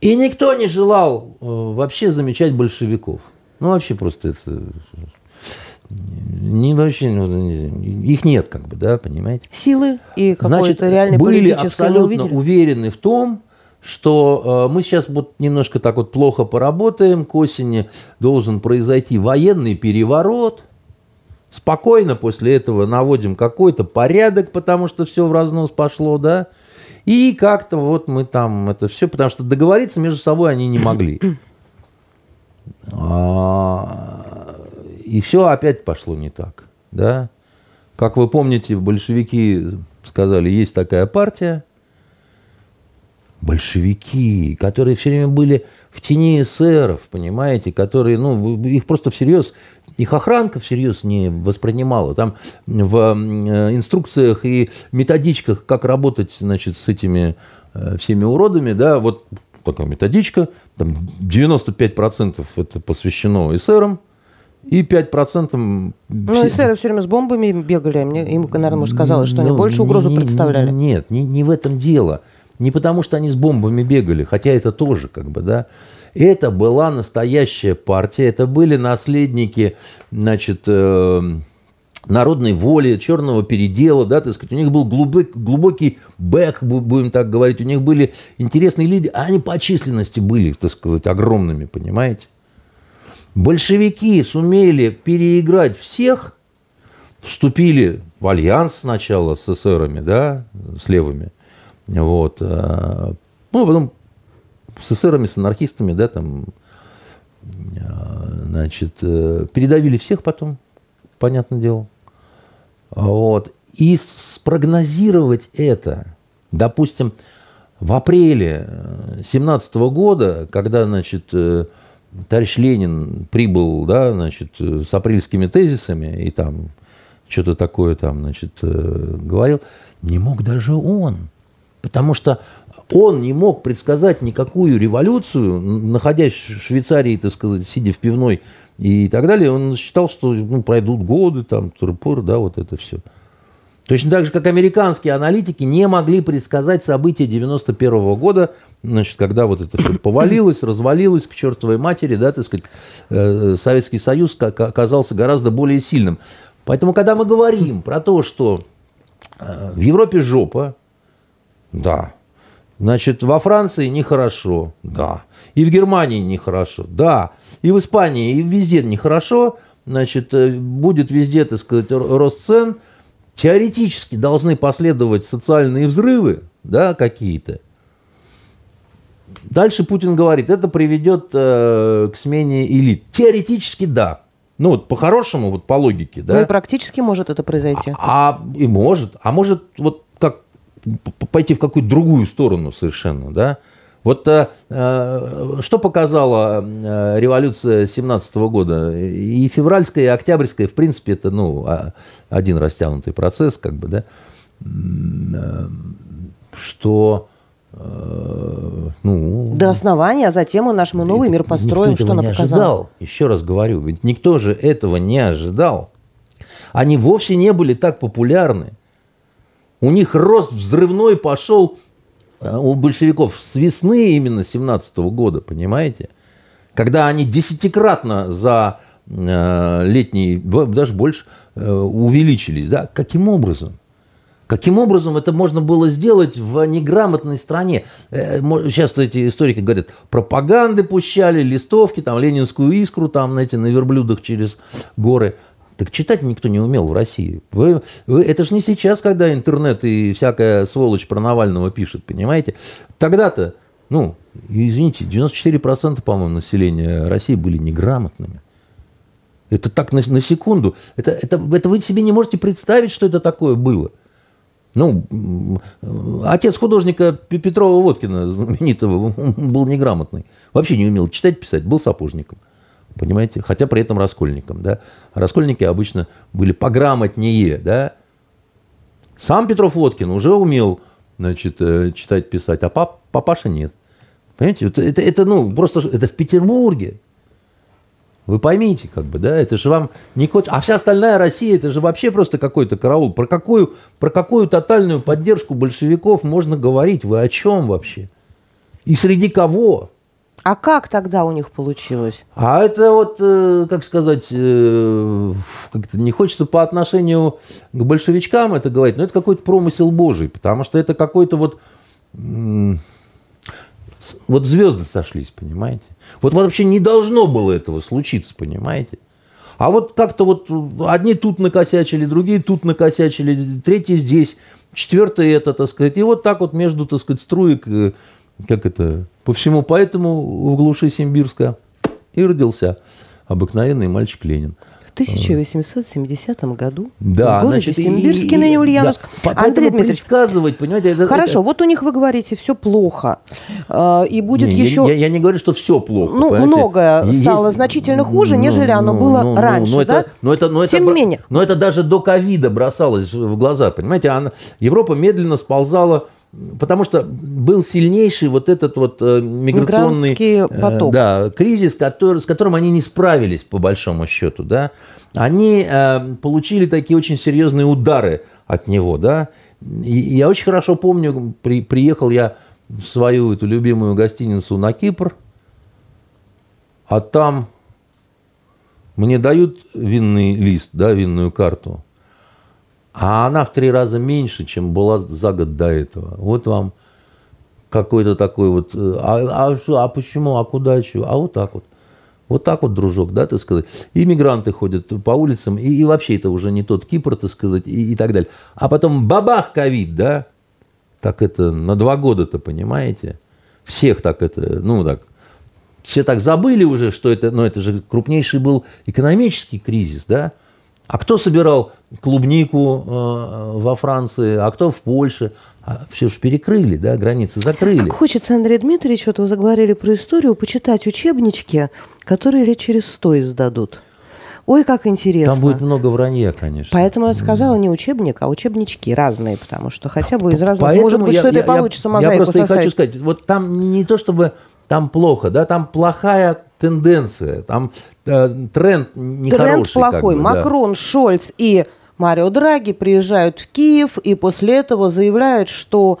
И никто не желал э, вообще замечать большевиков. Ну, вообще просто это... Не, вообще, ну, их нет, как бы, да, понимаете? Силы и какой-то реальной были абсолютно уверены в том, что мы сейчас вот немножко так вот плохо поработаем, к осени должен произойти военный переворот – Спокойно после этого наводим какой-то порядок, потому что все в разнос пошло, да. И как-то вот мы там это все, потому что договориться между собой они не могли. А, и все опять пошло не так, да. Как вы помните, большевики сказали, есть такая партия, большевики, которые все время были в тени эсеров, понимаете, которые, ну, их просто всерьез их охранка всерьез не воспринимала. Там в э, инструкциях и методичках, как работать значит, с этими э, всеми уродами, да, вот такая методичка, там 95% это посвящено эсерам, и 5%... Ну, эсеры все время с бомбами бегали. Мне, им, наверное, может, казалось, что ну, они больше угрозу не, представляли. Нет, не, не в этом дело. Не потому, что они с бомбами бегали, хотя это тоже, как бы, да. Это была настоящая партия, это были наследники, значит, э, народной воли, черного передела, да, так сказать, у них был глубок, глубокий бэк, будем так говорить, у них были интересные лидеры, а они по численности были, так сказать, огромными, понимаете? Большевики сумели переиграть всех, вступили в альянс сначала с эсерами, да, с левыми, вот, э, ну, а потом с эсерами, с анархистами, да, там, Значит, передавили всех потом, понятное дело. Вот. И спрогнозировать это, допустим, в апреле 17 года, когда, значит, товарищ Ленин прибыл, да, значит, с апрельскими тезисами и там что-то такое там, значит, говорил, не мог даже он. Потому что он не мог предсказать никакую революцию, находясь в Швейцарии, так сказать, сидя в пивной и так далее. Он считал, что ну, пройдут годы, там, турпор, да, вот это все. Точно так же, как американские аналитики не могли предсказать события 91 -го года, значит, когда вот это все повалилось, развалилось к чертовой матери, да, так сказать, э, Советский Союз оказался гораздо более сильным. Поэтому, когда мы говорим про то, что э, в Европе жопа, да, значит, во Франции нехорошо, да, и в Германии нехорошо, да, и в Испании, и везде нехорошо, значит, э, будет везде, так сказать, рост цен – теоретически должны последовать социальные взрывы, да, какие-то. Дальше Путин говорит, это приведет э, к смене элит. Теоретически да. Ну вот по-хорошему, вот по логике, да. Ну и практически может это произойти. А, а и может, а может вот пойти в какую-то другую сторону совершенно, да. Вот э, э, что показала э, революция 17 года? И февральская, и октябрьская, в принципе, это ну, а, один растянутый процесс, как бы, да, что ну, до основания, а затем и наш мы новый мир построим, никто что она не показала. Ожидал. Еще раз говорю, ведь никто же этого не ожидал. Они вовсе не были так популярны. У них рост взрывной пошел а у большевиков с весны именно 17 года, понимаете? Когда они десятикратно за э, летний, даже больше, э, увеличились. Да? Каким образом? Каким образом это можно было сделать в неграмотной стране? Э, сейчас эти историки говорят, пропаганды пущали, листовки, там, ленинскую искру, там, знаете, на верблюдах через горы. Так читать никто не умел в России. Вы, вы, это же не сейчас, когда интернет и всякая сволочь про Навального пишет, понимаете? Тогда-то, ну, извините, 94%, по-моему, населения России были неграмотными. Это так на, на секунду. Это, это, это вы себе не можете представить, что это такое было. Ну, отец художника Петрова Водкина, знаменитого, был неграмотный. Вообще не умел читать, писать, был сапожником понимаете? Хотя при этом раскольником, да. Раскольники обычно были пограмотнее, да. Сам Петров Водкин уже умел, значит, э, читать, писать, а пап, папаша нет. Понимаете, это, это, это, ну, просто это в Петербурге. Вы поймите, как бы, да, это же вам не кот... А вся остальная Россия, это же вообще просто какой-то караул. Про какую, про какую тотальную поддержку большевиков можно говорить? Вы о чем вообще? И среди кого? А как тогда у них получилось? А это вот, э, как сказать, э, как-то не хочется по отношению к большевичкам это говорить, но это какой-то промысел Божий, потому что это какой-то вот вот звезды сошлись, понимаете? Вот вообще не должно было этого случиться, понимаете? А вот как-то вот одни тут накосячили, другие тут накосячили, третьи здесь, четвертые это, так сказать. И вот так вот между, так сказать, струек, э, как это, по всему поэтому в глуши Симбирска и родился обыкновенный мальчик Ленин. В 1870 году да, в городе значит, Симбирске, ныне Ульяновск. Да. Андрей Дмитриевич, предсказывать, понимаете, это, Хорошо, это... вот у них, вы говорите, все плохо. А, и будет не, еще... Я, я не говорю, что все плохо. Ну, понимаете? многое стало Есть... значительно хуже, ну, нежели оно ну, было ну, раньше, ну, да? Это, но это, но Тем это, не менее. Но это даже до ковида бросалось в глаза, понимаете? Она, Европа медленно сползала Потому что был сильнейший вот этот вот э, миграционный э, поток. да, кризис, который, с которым они не справились, по большому счету. Да? Они э, получили такие очень серьезные удары от него. Да? И, и я очень хорошо помню, при, приехал я в свою эту любимую гостиницу на Кипр, а там мне дают винный лист, да, винную карту. А она в три раза меньше, чем была за год до этого. Вот вам какой-то такой вот... Э, а, а, а почему, а куда, что? А вот так вот. Вот так вот, дружок, да, так сказать. Иммигранты ходят по улицам, и, и вообще это уже не тот Кипр, так сказать, и, и так далее. А потом бабах ковид, да? Так это на два года-то, понимаете? Всех так это, ну так, все так забыли уже, что это, ну, это же крупнейший был экономический кризис, да? А кто собирал клубнику э, во Франции, а кто в Польше? А все же перекрыли, да, границы закрыли. Как хочется, Андрей Дмитриевич, вот вы заговорили про историю, почитать учебнички, которые лет через сто издадут. Ой, как интересно. Там будет много вранья, конечно. Поэтому я сказала не учебник, а учебнички разные, потому что хотя бы из разных... Поэтому Может быть, я- что-то я- получится мозаику Я просто и составить. хочу сказать, вот там не то чтобы там плохо, да, там плохая тенденция, там э, тренд нехороший. Тренд плохой. как бы, да. Макрон, Шольц и Марио Драги приезжают в Киев и после этого заявляют, что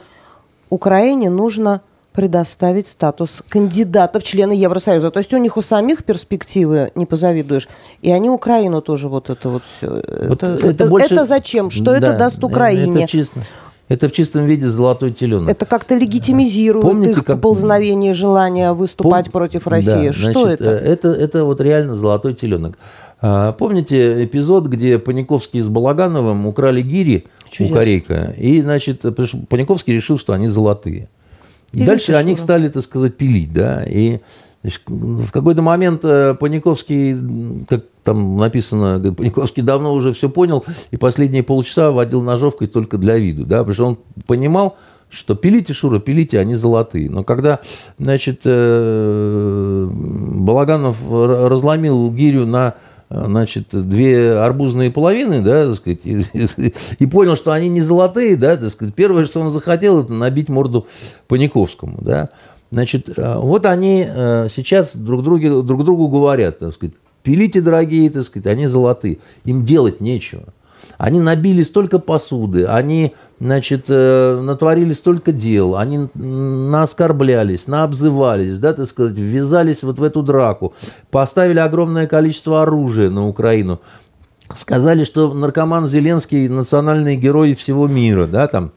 Украине нужно предоставить статус кандидата в члены Евросоюза. То есть у них у самих перспективы не позавидуешь. И они Украину тоже вот это вот все. Вот это, это- больше- это зачем? Что это Да, даст Украине? Это, чисто- это в чистом виде золотой теленок. Это как-то легитимизирует Помните, их как- поползновение желания выступать Пом- против России. Да, Что значит, это? э, это? Это вот реально золотой теленок. А, Помните эпизод, где Паниковский с Балагановым украли гири Чудесно. у Корейка? И, значит, Паниковский решил, что они золотые. И дальше решил, они их стали, так сказать, пилить, да. И значит, в какой-то момент э, Паниковский, как там написано, Паниковский давно уже все понял, и последние полчаса водил ножовкой только для виду, да, потому что он понимал, что пилите, Шура, пилите, они золотые. Но когда, значит, э, Балаганов разломил гирю на значит, две арбузные половины, да, так сказать, и, и понял, что они не золотые, да, так сказать, первое, что он захотел, это набить морду Паниковскому, да. Значит, э, вот они э, сейчас друг, друге, друг другу говорят, так сказать, пилите, дорогие, так сказать, они золотые. Им делать нечего. Они набили столько посуды, они, значит, э, натворили столько дел, они наоскорблялись, наобзывались, да, так сказать, ввязались вот в эту драку, поставили огромное количество оружия на Украину, сказали, что наркоман Зеленский национальный герой всего мира, да, там,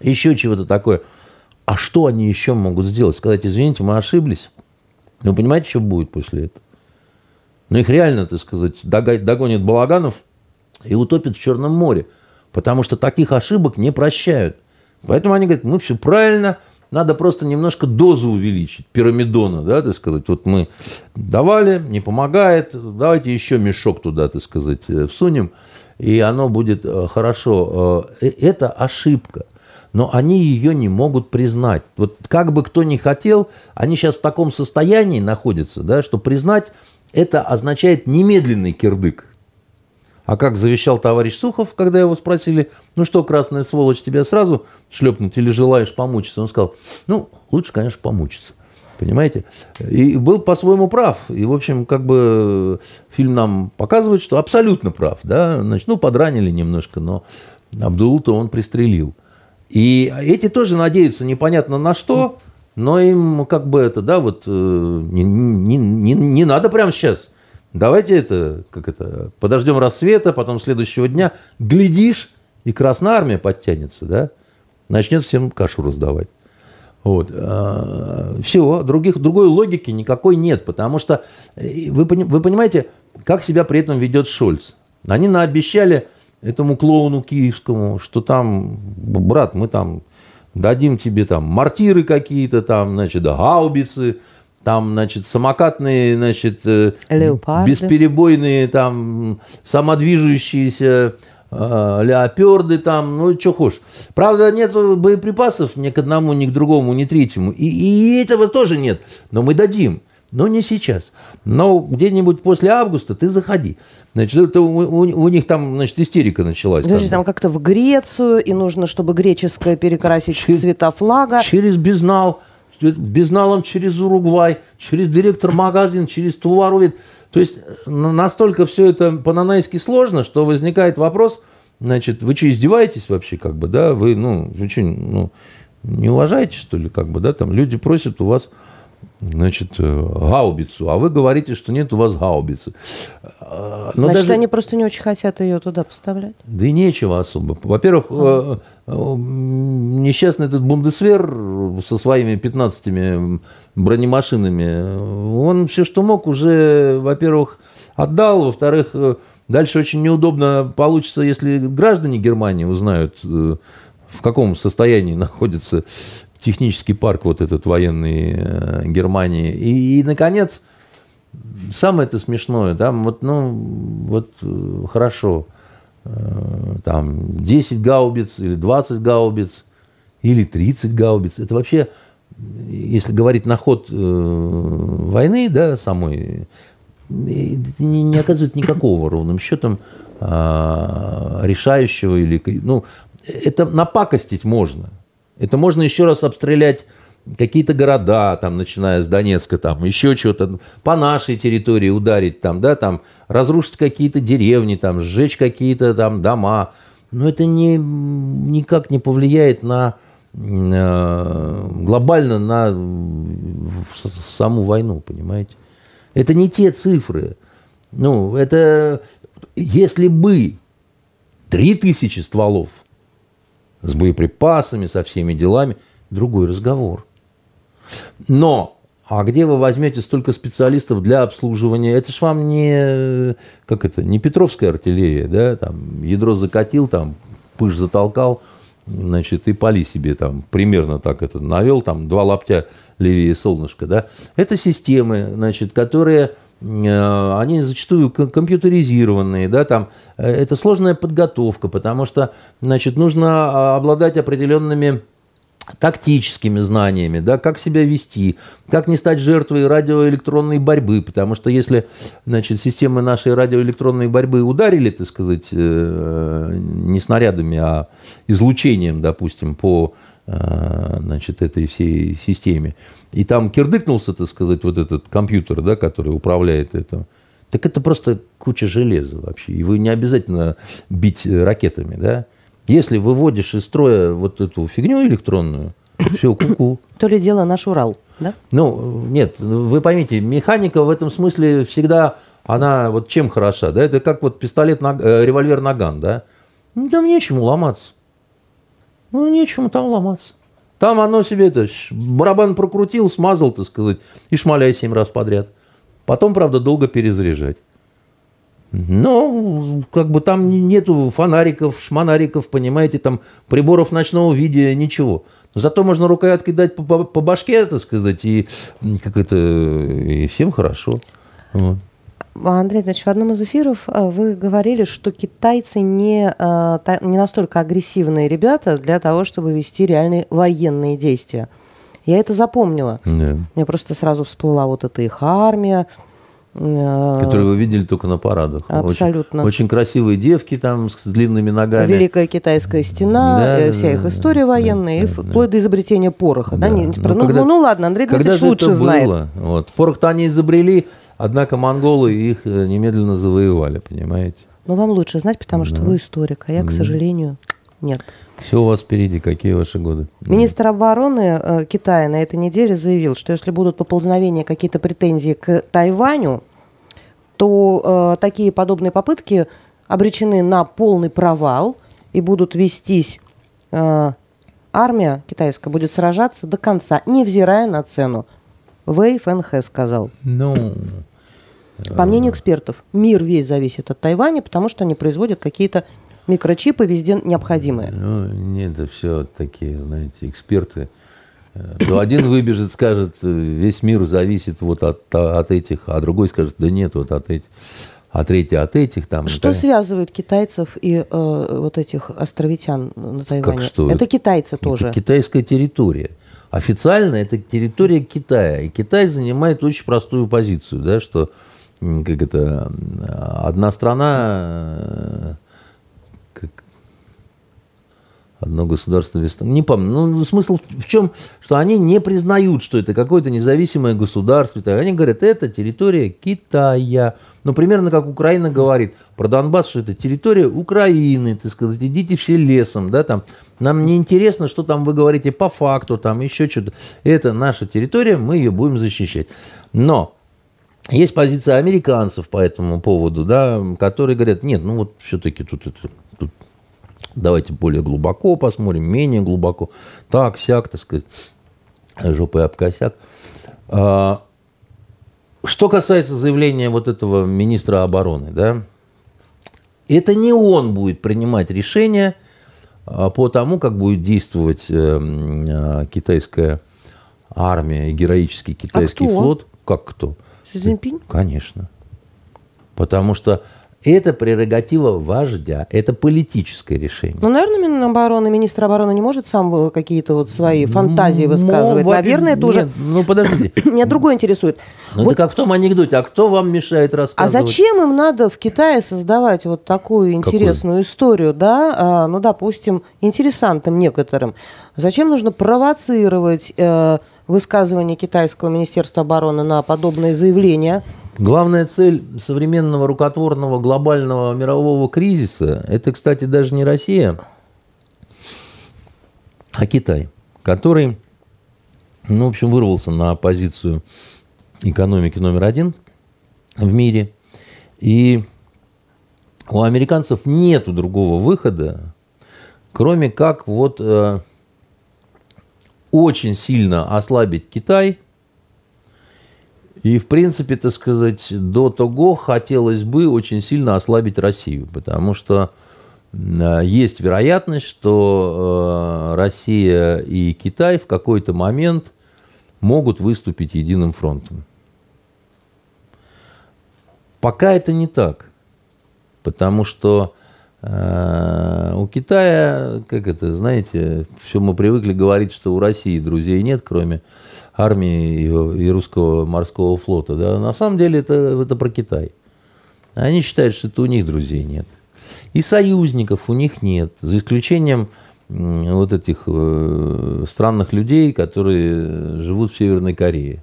еще чего-то такое. А что они еще могут сделать? Сказать, извините, мы ошиблись. Вы понимаете, что будет после этого? Ну, их реально, так сказать, догонит Балаганов и утопит в Черном море. Потому что таких ошибок не прощают. Поэтому они говорят, мы все правильно, надо просто немножко дозу увеличить, пирамидона, да, так сказать. Вот мы давали, не помогает, давайте еще мешок туда, так сказать, э, всунем, и оно будет э, хорошо. Э, Это ошибка. Но они ее не могут признать. Вот как бы кто ни хотел, они сейчас в таком состоянии находятся, да, что признать это означает немедленный кирдык. А как завещал товарищ Сухов, когда его спросили, ну что, красная сволочь, тебя сразу шлепнуть или желаешь помучиться? Он сказал, ну, лучше, конечно, помучиться. Понимаете? И был по-своему прав. И, в общем, как бы фильм нам показывает, что абсолютно прав. Да? Значит, ну, подранили немножко, но Абдулу-то он пристрелил. И эти тоже надеются непонятно на что, но им как бы это, да, вот э, не, не, не, не надо прямо сейчас. Давайте это, как это, подождем рассвета, потом следующего дня, глядишь, и Красная Армия подтянется, да, начнет всем кашу раздавать. Вот. Все, других, другой логики никакой нет, потому что э, вы, вы понимаете, как себя при этом ведет Шольц. Они наобещали этому клоуну киевскому, что там, брат, мы там дадим тебе там мортиры какие-то, там, значит, гаубицы, там, значит, самокатные, значит, э, Леопарды. бесперебойные, там, самодвижущиеся э, леоперды, там, ну, что хочешь. Правда, нет боеприпасов ни к одному, ни к другому, ни третьему. И, и этого тоже нет. Но мы дадим. Но не сейчас. Но где-нибудь после августа ты заходи. Значит, это у, у- у них там, значит, истерика началась. Подожди, бы. там как-то в Грецию, и нужно, чтобы греческое перекрасить Через- цвета флага. Через Безнал, Безналом через Уругвай, через директор магазин, через Туваровид. То есть на- настолько все это по-нанайски сложно, что возникает вопрос, значит, вы что, издеваетесь вообще, как бы, да, вы, ну, вы что, ну, не уважаете, что ли, как бы, да, там люди просят у вас, значит, э, гаубицу, а вы говорите, что нет у вас гаубицы. А, но Значит, даже- они просто не очень хотят ее туда поставлять. да и нечего особо. Во-первых, э, э, несчастный этот Бундесвер со своими 15 бронемашинами, он все, что мог, уже, во-первых, отдал, во-вторых, дальше очень неудобно получится, если граждане Германии узнают, в каком состоянии находится технический парк вот этот военный э, Германии. И, и, наконец, самое это смешное, да, вот, ну, вот э, хорошо, э, там 10 гаубиц или 20 гаубиц или 30 гаубиц, это вообще, если говорить на ход э, войны, да, самой, не, не оказывает никакого ровным счетом э, решающего или, ну, это напакостить можно. Это можно еще раз обстрелять какие-то города, там, начиная с Донецка, там, еще что-то, по нашей территории ударить, там, да, там, разрушить какие-то деревни, там, сжечь какие-то там дома. Но это не, никак не повлияет на э, глобально на саму войну, понимаете? Это не те цифры. Ну, это если бы 3000 стволов с боеприпасами, со всеми делами, другой разговор. Но а где вы возьмете столько специалистов для обслуживания? Это ж вам не, как это, не Петровская артиллерия, да, там ядро закатил, там пыш затолкал, значит, и пали себе там примерно так это навел, там два лаптя левее солнышко, да. Это системы, значит, которые они зачастую компьютеризированные, да, там э, это сложная подготовка, потому что, значит, нужно а, обладать определенными тактическими знаниями, да, как себя вести, как не стать жертвой радиоэлектронной борьбы, потому что если, значит, системы нашей радиоэлектронной борьбы ударили, так сказать, э, не снарядами, а излучением, допустим, по значит, этой всей системе, и там кирдыкнулся, так сказать, вот этот компьютер, да, который управляет этим, так это просто куча железа вообще. И вы не обязательно бить ракетами, да. Если выводишь из строя вот эту фигню электронную, все, куку. То ли дело наш Урал, да? Ну, нет, вы поймите, механика в этом смысле всегда, она вот чем хороша, да? Это как вот пистолет, э, револьвер Наган, да? Ну, там нечему ломаться. Ну, нечему там ломаться. Там оно себе это, барабан прокрутил, смазал, так сказать, и шмаляй семь раз подряд. Потом, правда, долго перезаряжать. Но как бы там нету фонариков, шмонариков, понимаете, там приборов ночного видения, ничего. Зато можно рукояткой дать по, по, по башке, так сказать, и как это, и всем хорошо. Вот. Андрей Ильич, в одном из эфиров э, вы говорили, что китайцы не, э, не настолько агрессивные ребята для того, чтобы вести реальные военные действия. Я это запомнила. Да. Мне просто сразу всплыла вот эта их армия. Э, Которую вы видели только на парадах. Абсолютно. Очень, очень красивые девки там с длинными ногами. Великая китайская стена, да, вся да, их история военная, да, вплоть да. до изобретения пороха. Да. Да? Не, ну, ну, когда, ну, ну ладно, Андрей Дмитриевич лучше это знает. Было? Вот. Порох-то они изобрели, Однако монголы их э, немедленно завоевали, понимаете? Но вам лучше знать, потому что да. вы историк, а я, к сожалению, нет. Все у вас впереди. Какие ваши годы? Министр обороны э, Китая на этой неделе заявил, что если будут поползновения, какие-то претензии к Тайваню, то э, такие подобные попытки обречены на полный провал и будут вестись э, армия китайская будет сражаться до конца, невзирая на цену. Вэй Фэнхэ сказал. Ну, по мнению экспертов, мир весь зависит от Тайваня, потому что они производят какие-то микрочипы везде необходимые. Ну, нет, это все такие, знаете, эксперты. То один выбежит, скажет, весь мир зависит вот от, от этих, а другой скажет, да нет, вот от этих, а третий от этих там. Что это... связывает китайцев и э, вот этих островитян на Тайване? Как что? Это китайцы это тоже. китайская территория. Официально это территория Китая. И Китай занимает очень простую позицию, да, что как это, одна страна, э, как, одно государство Не помню. Ну, смысл в чем? Что они не признают, что это какое-то независимое государство. Они говорят, это территория Китая. Ну, примерно как Украина говорит про Донбасс, что это территория Украины, так сказать, идите все лесом, да, там. Нам не интересно, что там вы говорите по факту, там еще что-то. Это наша территория, мы ее будем защищать. Но есть позиция американцев по этому поводу, да, которые говорят, нет, ну вот все-таки тут это, тут давайте более глубоко посмотрим, менее глубоко, так, сяк, так сказать, жопой об косяк. А, что касается заявления вот этого министра обороны, да, это не он будет принимать решение а, по тому, как будет действовать э, э, китайская армия и героический китайский А кто? флот. Как кто? Си Цзиньпинь? Конечно. Потому что это прерогатива вождя, это политическое решение. Ну, наверное, Минобороны, министр обороны не может сам э, какие-то вот свои фантазии высказывать. Ну, Наверное, это уже... нет, Ну, подождите. Меня другое интересует. Ну, Вот это как в том анекдоте. А кто вам мешает А рассказывать? зачем им надо в Китае создавать вот такую интересную историю, да? А, ну, допустим, интересантам некоторым. Зачем нужно провоцировать э, высказывание китайского министерства обороны на подобные заявления? Главная цель современного рукотворного глобального мирового кризиса – это, кстати, даже не Россия, а Китай, который, ну, в общем, вырвался на позицию экономики номер один в мире. И у американцев нет другого выхода, кроме как вот э, очень сильно ослабить Китай – и, в принципе, так сказать, до того хотелось бы очень сильно ослабить Россию, потому что э, есть вероятность, что э, Россия и Китай в какой-то момент могут выступить единым фронтом. Пока это не так, потому что э, у Китая, как это, знаете, все мы привыкли говорить, что у России друзей нет, кроме армии и, русского морского флота. Да? На самом деле это, это про Китай. Они считают, что это у них друзей нет. И союзников у них нет, за исключением вот этих э, странных людей, которые живут в Северной Корее.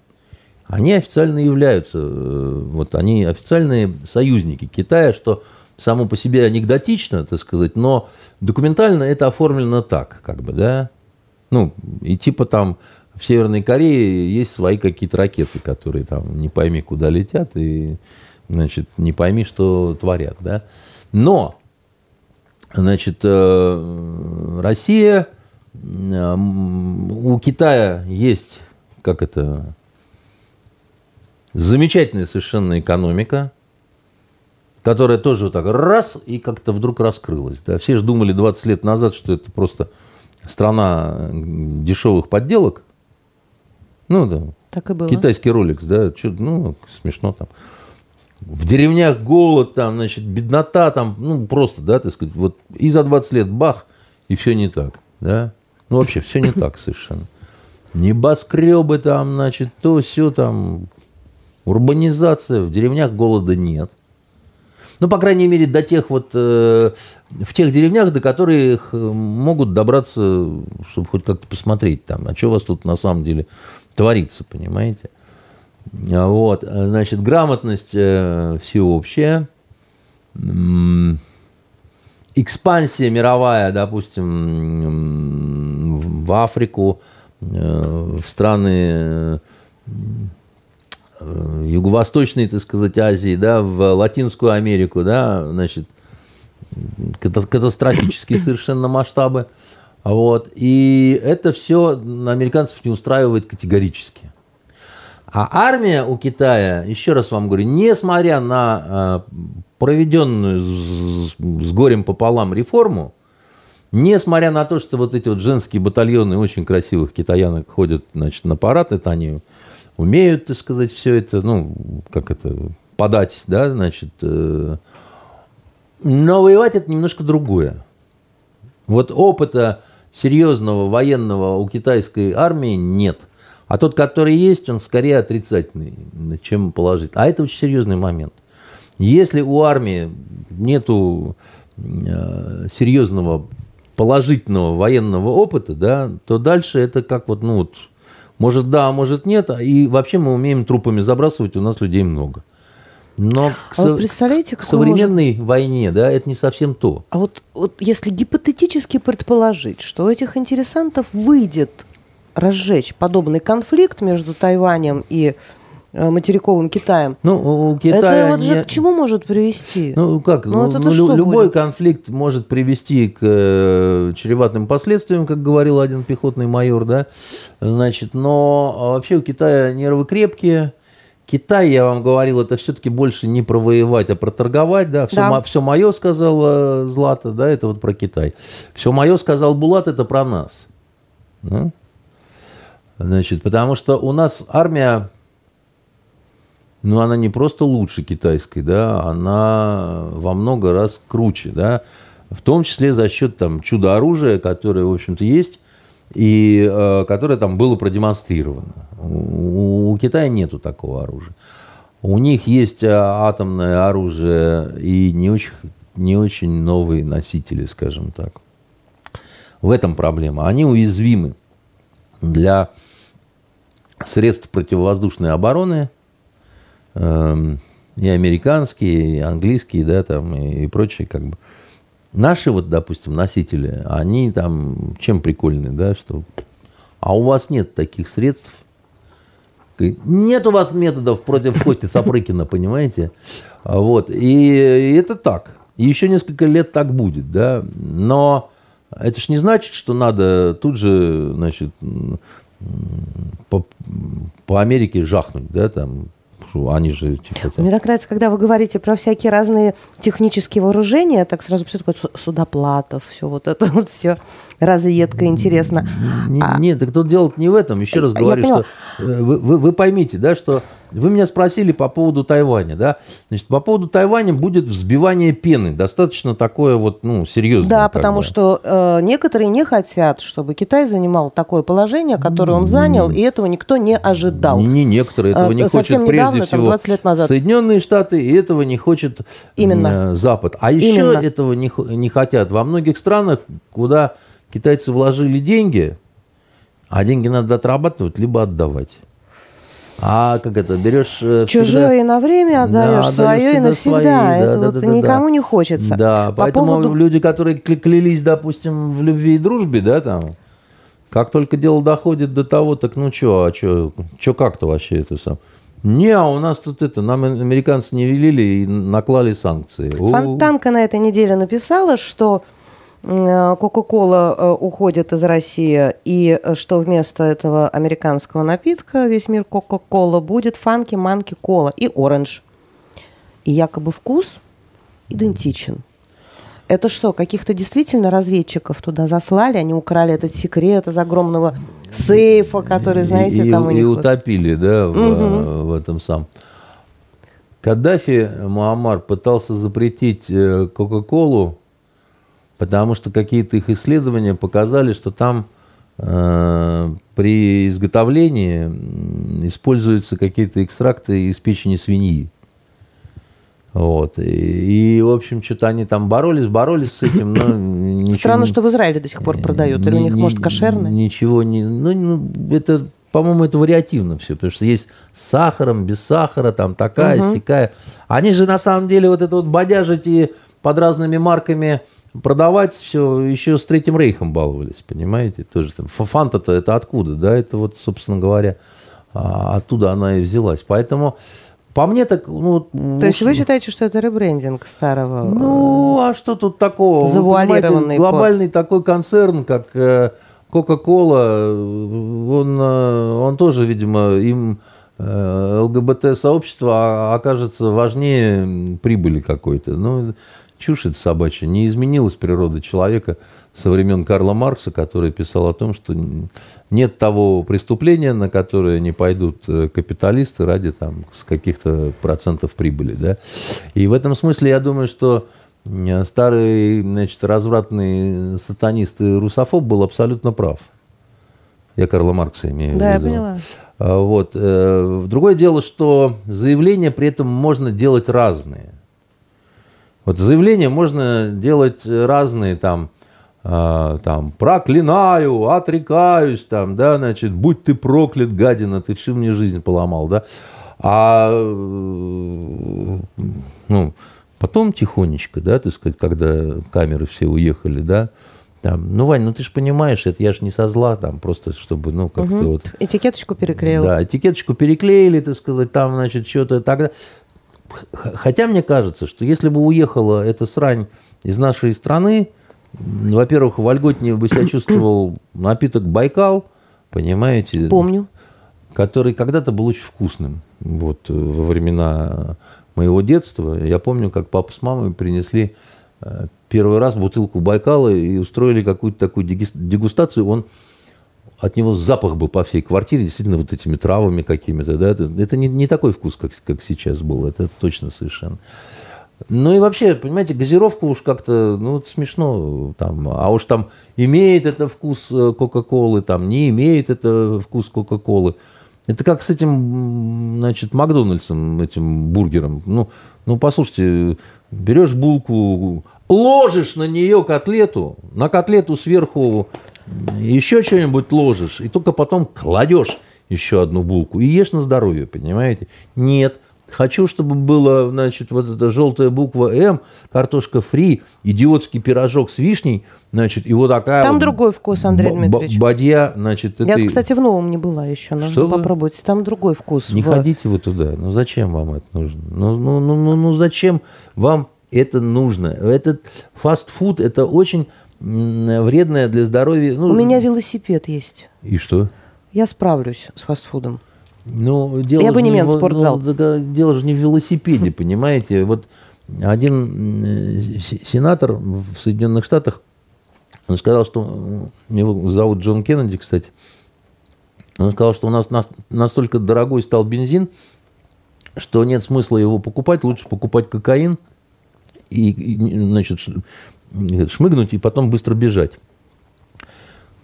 Они официально являются, э, вот они официальные союзники Китая, что само по себе анекдотично, так сказать, но документально это оформлено так, как бы, да. Ну, и типа там в Северной Корее есть свои какие-то ракеты, которые там не пойми куда летят и, значит, не пойми, что творят, да. Но, значит, э, Россия, э, у Китая есть, как это, замечательная совершенно экономика, которая тоже вот так раз и как-то вдруг раскрылась. Да. Все же думали 20 лет назад, что это просто страна дешевых подделок. Ну да, Так и было. китайский роликс, да, чё, ну, смешно там. В деревнях голод, там, значит, беднота, там, ну, просто, да, так сказать, вот и за 20 лет бах, и все не так, да. Ну, вообще, все не так совершенно. Небоскребы там, значит, то, все там, урбанизация, в деревнях голода нет. Ну, по крайней мере, до тех вот, э, в тех деревнях, до которых э, могут добраться, чтобы хоть как-то посмотреть там, а что у вас тут на самом деле творится, понимаете? А Вот, а, значит, грамотность э, всеобщая, экспансия мировая, допустим, в Африку, э, в страны э, Юго-Восточной, так сказать, Азии, да, в Латинскую Америку, да, значит, ката- катастрофические совершенно масштабы. Вот. И это все американцев не устраивает категорически. А армия у Китая, еще раз вам говорю, несмотря на э, проведенную с, с горем пополам реформу, несмотря на то, что вот эти вот женские батальоны очень красивых китаянок ходят значит, на парад, это они умеют, так сказать, все это, ну, как это, подать, да, значит. э, но воевать это немножко другое. Вот опыта серьезного военного у китайской армии нет. А тот, который есть, он скорее отрицательный, чем положительный. А это очень серьезный момент. Если у армии нету э, серьезного положительного военного опыта, да, то дальше это как вот, ну вот, может да, а может нет, и вообще мы умеем трупами забрасывать, у нас людей много. Но к, А со- представляете, к какой может- современной войне, да, это не совсем то. А вот, вот если гипотетически предположить, что у этих интересантов выйдет разжечь подобный конфликт между Тайванем и материковым Китаем, Ну, у- Китая это вот же не- к чему может привести? Ну как, Ну, ну, ну, лю- любой будет? конфликт может привести к э, чреватым последствиям, как говорил один пехотный майор, да, значит, но а, вообще у Китая нервы крепкие, Китай, я вам говорил, это все-таки больше не про воевать, а про торговать, да. Все, Да. мо- все мое, сказал э, Злата, да, это вот про Китай. Все мое, сказал Булат, это про нас. Да? Значит, потому что у нас армия, ну, она не просто лучше китайской, да, она во много раз круче, да, в том числе за счет там чудо-оружия, которое, в общем-то, есть, и э, которое там было продемонстрировано. У, у Китая нету такого оружия. У них есть э, атомное оружие и не очень, не очень новые носители, скажем так. В этом проблема. Они уязвимы для средств противовоздушной обороны, и американские, и английские, да, там, и, и прочие, как бы. Наши вот, допустим, носители, они там чем прикольны, да, что а у вас нет таких средств, нет у вас методов против Кости Сапрыкина, понимаете? Вот. И, и это так. И еще несколько лет так будет, да. Но это ж не значит, что надо тут же, значит, по, по Америке жахнуть, да, там. Что Они же типа Мне так нравится, когда вы говорите про всякие разные технические вооружения, так сразу все такое су- судоплатов, все вот это вот все, разведка, интересно. Не- А- Нет, так тут дело не в этом. Еще раз Я говорю, поняла. что э, вы, вы- вы поймите, да, что вы меня спросили по поводу Тайваня, да. Значит, по поводу Тайваня будет взбивание пены, достаточно такое вот, ну, серьезное. Да, потому бы. что э, некоторые не хотят, чтобы Китай занимал такое положение, которое он занял, и этого никто не ожидал. Не, не некоторые этого Э, не совсем хочет недавно, прежде там, всего 20 лет назад. Соединенные Штаты, и этого не хочет Именно. э, Запад. А еще Именно. этого не, не хотят. Во многих странах, куда китайцы вложили деньги, а деньги надо отрабатывать, либо отдавать. А как это, берешь... э, всегда- Чужое на время отдаешь, Да, свое и всегда навсегда. свои, Это да, вот да, да, никому да. не хочется. Да, По поэтому поводу- люди, которые кля- клялись, допустим, в любви и дружбе, да, там, как только дело доходит до того, так ну что, а что, что как-то вообще это сам. Не, а у нас тут это, нам американцы не велели и наклали санкции. Фонтанка на этой неделе написала, что Кока-Кола э, уходит из России, и э, что вместо этого американского напитка весь мир Кока-Кола будет фанки, манки, кола и оранж. И якобы вкус идентичен. Это что, каких-то действительно разведчиков туда заслали, они украли этот секрет из огромного сейфа, который, знаете, и, там у и них... вот- утопили, да, в, Мгм. в этом сам. Каддафи Муаммар пытался запретить э, Кока-Колу, потому что какие-то их исследования показали, что там э, при изготовлении используются какие-то экстракты из печени свиньи. Вот. И, и, в общем, что-то они там боролись, боролись с этим, но ничего Странно, что в Израиле до сих пор продают. Или у ни- них, ни- может, кошерное? Ничего не... Ну, это, по-моему, это вариативно все, потому что есть с сахаром, без сахара, там такая, Мгм. сякая. Они же, на самом деле, вот это вот бодяжить и под разными марками продавать все еще с Третьим Рейхом баловались, понимаете? Тоже там. Фанта-то это откуда, да? Это вот, собственно говоря, а, оттуда она и взялась. Поэтому по мне так, ну... То есть вы считаете, что это ребрендинг старого? ну, а что тут такого? Завуалированный глобальный такой концерн, как э, Coca-Cola, э, он, э, он тоже, видимо, им э, ЛГБТ-сообщество окажется важнее прибыли какой-то. Ну, чушь это собачья. Не изменилась природа человека со времен Карла Маркса, который писал о том, что нет того преступления, на которое не пойдут э, капиталисты ради там, каких-то процентов прибыли. Да? И в этом смысле я думаю, что э, старый значит, развратный сатанист и русофоб был абсолютно прав. Я Карла Маркса имею Да, в я виду. поняла. А, Вот. э, Другое дело, что заявления при этом можно делать разные. Вот заявления можно делать разные, там, а, там, проклинаю, отрекаюсь, там, да, значит, будь ты проклят, гадина, ты всю мне жизнь поломал, да. А, э, ну, потом тихонечко, да, так сказать, когда камеры все уехали, да, там, ну, Вань, ну ты же понимаешь, это я ж не со зла, там, просто чтобы, ну, как-то Мгм. вот... Этикеточку переклеил. Да, этикеточку переклеили, так сказать, там, значит, что-то тогда. Хотя мне кажется, что если бы уехала эта срань из нашей страны, во-первых, вольготнее бы себя чувствовал напиток Байкал, понимаете? Помню. который когда-то был очень вкусным. Вот э, во времена моего детства. Я помню, как папа с мамой принесли э, первый раз бутылку Байкала и устроили какую-то такую дегустацию. Он от него запах был по всей квартире, действительно, вот этими травами какими-то. Да? Это, это не, не такой вкус, как, как сейчас был, это точно совершенно. Ну и вообще, понимаете, газировка уж как-то, ну, смешно там. А уж там имеет это вкус э, Кока-Колы, там не имеет это вкус Кока-Колы. Это как с этим, значит, Макдональдсом, этим бургером. Ну, ну послушайте, берешь булку, ложишь на нее котлету, на котлету сверху еще что-нибудь ложишь, и только потом кладешь еще одну булку и ешь на здоровье, понимаете? Нет, Хочу, чтобы было, значит, вот эта желтая буква М, картошка фри, идиотский пирожок с вишней, значит, и вот такая... Там вот другой вкус, Андрей Дмитриевич. Бадья, значит, Я, этой... кстати, в новом не была еще, нужно Что попробовать. Вы? Там другой вкус. Не в... ходите вы туда. Ну, зачем вам это нужно? Ну, ну, ну, ну, ну зачем вам это нужно? Этот фастфуд, это очень вредное для здоровья. Ну, У меня велосипед есть. И что? Я справлюсь с фастфудом. Ну, дело И абонемент в спортзал. Ну, дело же не в велосипеде, понимаете. Вот один сенатор в Соединенных Штатах, он сказал, что... Его зовут Джон Кеннеди, кстати. Он сказал, что у нас настолько дорогой стал бензин, что нет смысла его покупать, лучше покупать кокаин и, значит, шмыгнуть и потом быстро бежать.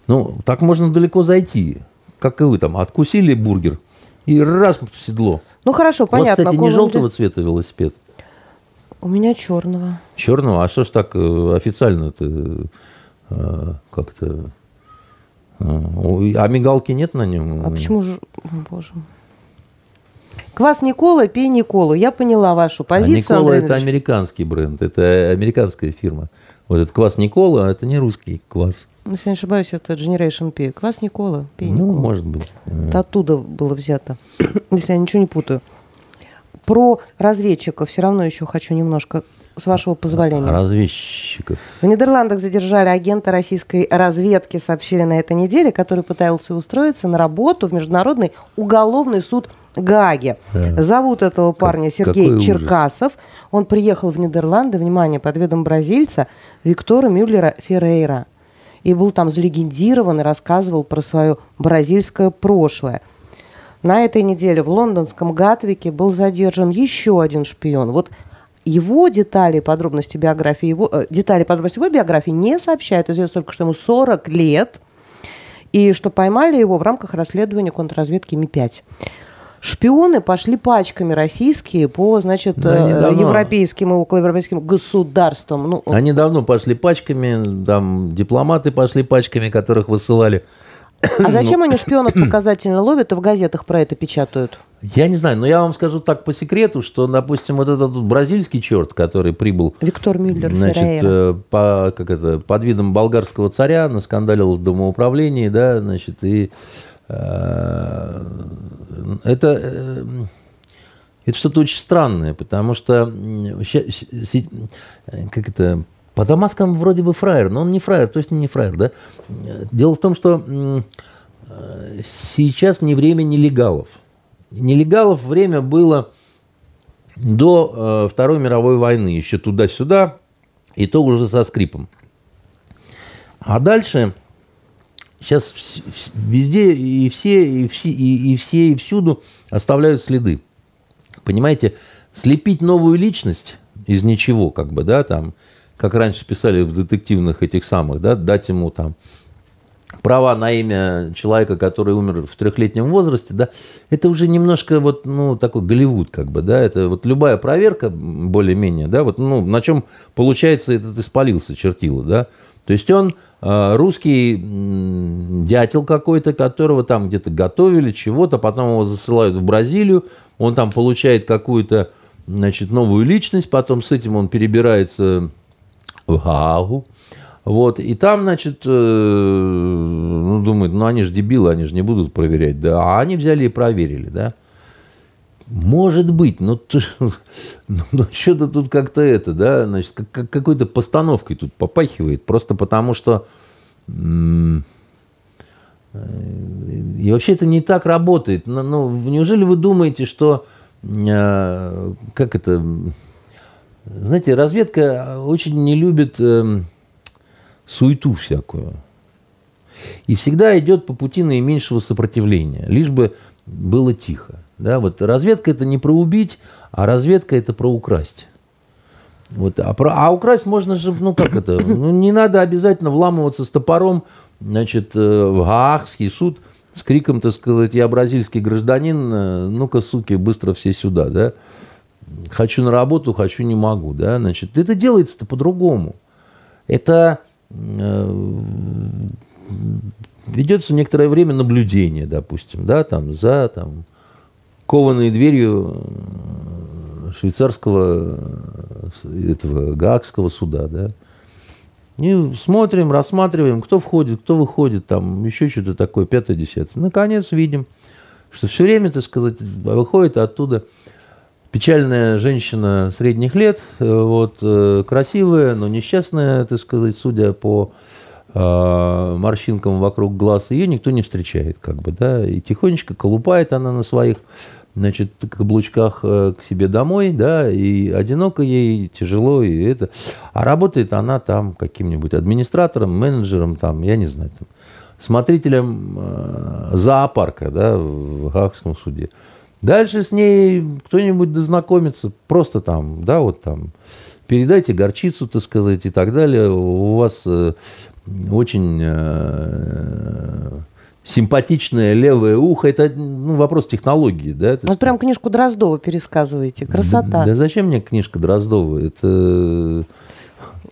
Ну, так можно далеко зайти. Как и вы там, откусили бургер – и раз в седло. Ну хорошо, понятно. У вас, кстати, не желтого цвета велосипед? У меня черного. Черного? А что ж так э, официально-то э, как-то... Э, а мигалки нет на нем? А почему же... Боже Квас Никола, пей Николу. Я поняла вашу а позицию. А Никола это американский бренд, это американская фирма. Вот этот квас Никола, это не русский квас. Если не ошибаюсь, это Generation P. Квас Никола, пей Ну, Никола. может быть. Это оттуда было взято, если я ничего не путаю. Про разведчиков все равно еще хочу немножко, с вашего позволения. Разведчиков. В Нидерландах задержали агента российской разведки, сообщили на этой неделе, который пытался устроиться на работу в Международный уголовный суд Гаге. Да. Зовут этого парня как, Сергей Черкасов. Ужас. Он приехал в Нидерланды, внимание, под видом бразильца Виктора Мюллера Феррейра и был там залегендирован и рассказывал про свое бразильское прошлое. На этой неделе в лондонском Гатвике был задержан еще один шпион. Вот его детали, подробности биографии, его, э, детали, подробности его биографии не сообщают. Известно только, что ему 40 лет, и что поймали его в рамках расследования контрразведки Ми-5 шпионы пошли пачками российские по, значит, да, э, европейским и околоевропейским государствам. Ну, они давно пошли пачками, там дипломаты пошли пачками, которых высылали. А зачем ну. они шпионов показательно ловят и в газетах про это печатают? Я не знаю, но я вам скажу так по секрету, что, допустим, вот этот бразильский черт, который прибыл... Виктор Мюллер значит, э, по, как это, под видом болгарского царя, наскандалил в домоуправлении, да, значит, и Э, это, э, это что-то очень странное, потому что как это, по Дамаскам вроде бы фраер, но он не фраер, точно не фраер, да? Дело в том, что сейчас не время нелегалов. Нелегалов время было до э, Второй мировой войны, еще туда-сюда, и то уже со скрипом. А дальше Сейчас везде и все, и все, и, и все, и всюду оставляют следы. Понимаете, слепить новую личность из ничего, как бы, да, там, как раньше писали в детективных этих самых, да, дать ему там права на имя человека, который умер в трехлетнем возрасте, да, это уже немножко вот, ну, такой Голливуд, как бы, да, это вот любая проверка, более-менее, да, вот, ну, на чем получается этот испалился, чертила, да, то есть он э, русский дятел какой-то, которого там где-то готовили, чего-то, потом его засылают в Бразилию, он там получает какую-то, значит, новую личность, потом с этим он перебирается в Гаагу, вот, и там, значит, э, ну, думают, ну, они же дебилы, они же не будут проверять, да, а они взяли и проверили, да. Может быть, но, но, но что-то тут как-то это, да, значит, как, какой-то постановкой тут попахивает, просто потому что э, И вообще это не так работает. Ну, ну, неужели вы думаете, что э, как это? Знаете, разведка очень не любит э, суету всякую. И всегда идет по пути наименьшего сопротивления, лишь бы было тихо. Да, вот разведка это не про убить, а разведка это про украсть. Вот, а, про, а украсть можно же, ну как это, ну, не надо обязательно вламываться с топором, значит, э, в Гаагский суд с криком, так сказать, я бразильский гражданин, э, ну-ка, суки, быстро все сюда, да. Хочу на работу, хочу, не могу, да, значит, это делается-то по-другому. Это э, ведется некоторое время наблюдение, допустим, да, там, за, там, кованой дверью швейцарского этого гаагского суда, да. И смотрим, рассматриваем, кто входит, кто выходит, там еще что-то такое, пятое, десятое. Наконец видим, что все время, так сказать, выходит оттуда печальная женщина средних лет, э, вот, э, красивая, но несчастная, так сказать, судя по э, морщинкам вокруг глаз, ее никто не встречает, как бы, да, и тихонечко колупает она на своих значит, каблучках к себе домой, да, и одиноко ей, тяжело, и это. А работает она там каким-нибудь администратором, менеджером, там, я не знаю, там, смотрителем зоопарка, да, в Гаагском суде. Дальше с ней кто-нибудь дознакомится, просто там, да, вот там, передайте горчицу, так сказать, и так далее. У вас э, очень э, симпатичное левое ухо, это ну, вопрос технологии. Да, вот прям книжку Дроздова пересказываете. Красота. Да, да зачем мне книжка Дроздова? Это...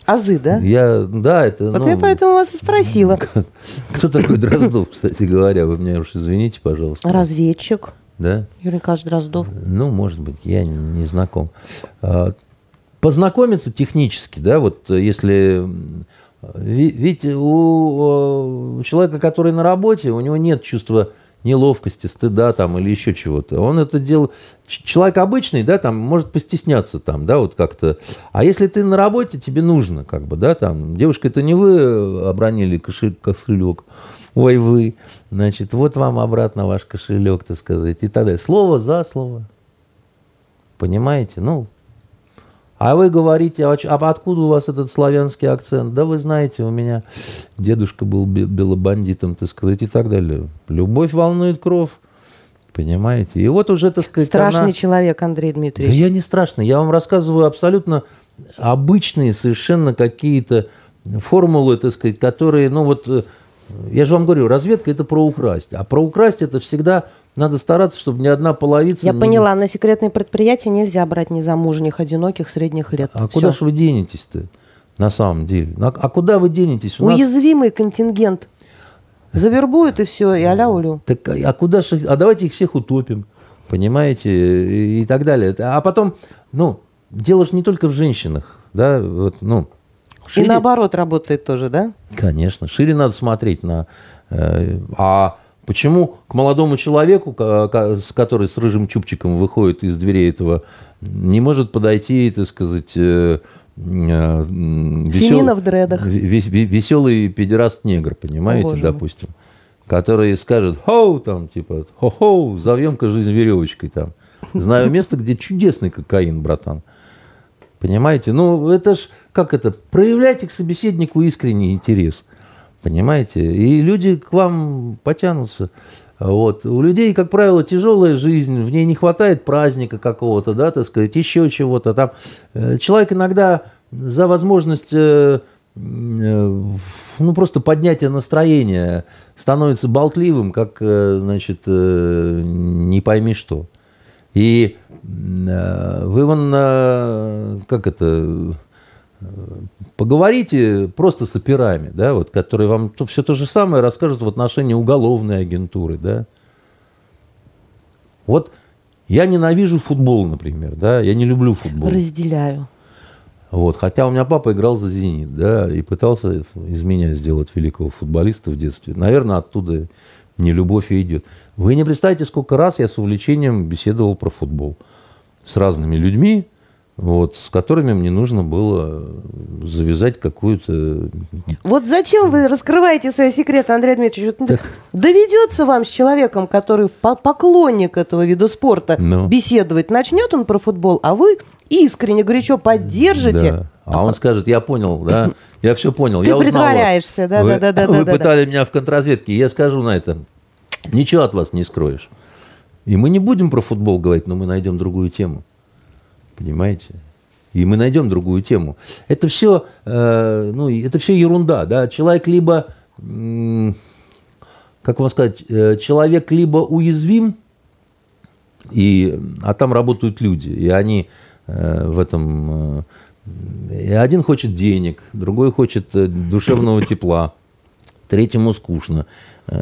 Азы, да? Я, да, это... Вот ну, я поэтому вас и спросила. Кто такой Дроздов, кстати говоря? Вы меня уж извините, пожалуйста. Разведчик. Да? Юрий Дроздов. Ну, может быть, я не знаком. А, познакомиться технически, да, вот если ведь у человека, который на работе, у него нет чувства неловкости, стыда там или еще чего-то. Он это делает... Человек обычный, да, там, может постесняться там, да, вот как-то. А если ты на работе, тебе нужно, как бы, да, там, девушка, это не вы обронили кошелек, кошелек, ой, вы, значит, вот вам обратно ваш кошелек, так сказать, и так далее. Слово за слово. Понимаете? Ну, а вы говорите, а, а откуда у вас этот славянский акцент? Да вы знаете, у меня дедушка был белобандитом, так сказать, и так далее. Любовь волнует кровь. Понимаете? И вот уже, так сказать, Страшный она... человек, Андрей Дмитриевич. Да я не страшный. Я вам рассказываю абсолютно обычные совершенно какие-то формулы, так сказать, которые, ну вот, э, я же вам говорю, разведка это про украсть. А про украсть это всегда надо стараться, чтобы ни одна половица... Я не... поняла, на секретные предприятия нельзя брать незамужних, одиноких, средних лет. А Все. куда же вы денетесь-то на самом деле? А, а куда вы денетесь? У Уязвимый нас... контингент. Завербуют и все, и аля улю. Так, а куда же... А давайте их всех утопим, понимаете, и, и так далее. А потом, ну, дело же не только в женщинах, да, вот, ну... Шире... И наоборот работает тоже, да? Конечно, шире надо смотреть на... Э, а Почему к молодому человеку, который с рыжим чубчиком выходит из дверей этого, не может подойти, так сказать, э, э, весел... в дредах. веселый педераст-негр, понимаете, О, допустим, который скажет, хоу, там, типа, хо-хоу, завьем-ка жизнь веревочкой там. Знаю место, где чудесный кокаин, братан. Понимаете? Ну, это ж, как это, проявляйте к собеседнику искренний интерес – Понимаете? И люди к вам потянутся. Вот. У людей, как правило, тяжелая жизнь, в ней не хватает праздника какого-то, да, так сказать, еще чего-то. Там э, человек иногда за возможность э, э, ну, просто поднятия настроения становится болтливым, как, значит, не пойми что. И вы вон, как это, Поговорите просто с операми, да, вот, которые вам то, все то же самое расскажут в отношении уголовной агентуры, да. Вот я ненавижу футбол, например, да, я не люблю футбол. Разделяю. Вот, хотя у меня папа играл за «Зенит», да, и пытался из меня сделать великого футболиста в детстве. Наверное, оттуда не любовь и идет. Вы не представляете, сколько раз я с увлечением беседовал про футбол с разными людьми, вот, с которыми мне нужно было завязать какую-то... Вот зачем вы раскрываете свои секреты, Андрей Дмитриевич? Вот Доведется вам с человеком, который по- поклонник этого вида спорта, Ну. беседовать, начнет он про футбол, а вы искренне, горячо поддержите. Да. А он скажет, я понял, да, я все понял. Ты я притворяешься, да, Вы- да, да, да, Вы да, да, пытали меня в контрразведке, я скажу на это. Ничего от вас не скроешь. И мы не будем про футбол говорить, но мы найдем другую тему. Понимаете? И мы найдем другую тему. Это все, э, ну, это все ерунда, да. Человек либо, как вам сказать, э, человек либо уязвим, и, а там работают люди, и они э, в этом... э, один хочет денег, другой хочет э, душевного тепла, третьему скучно,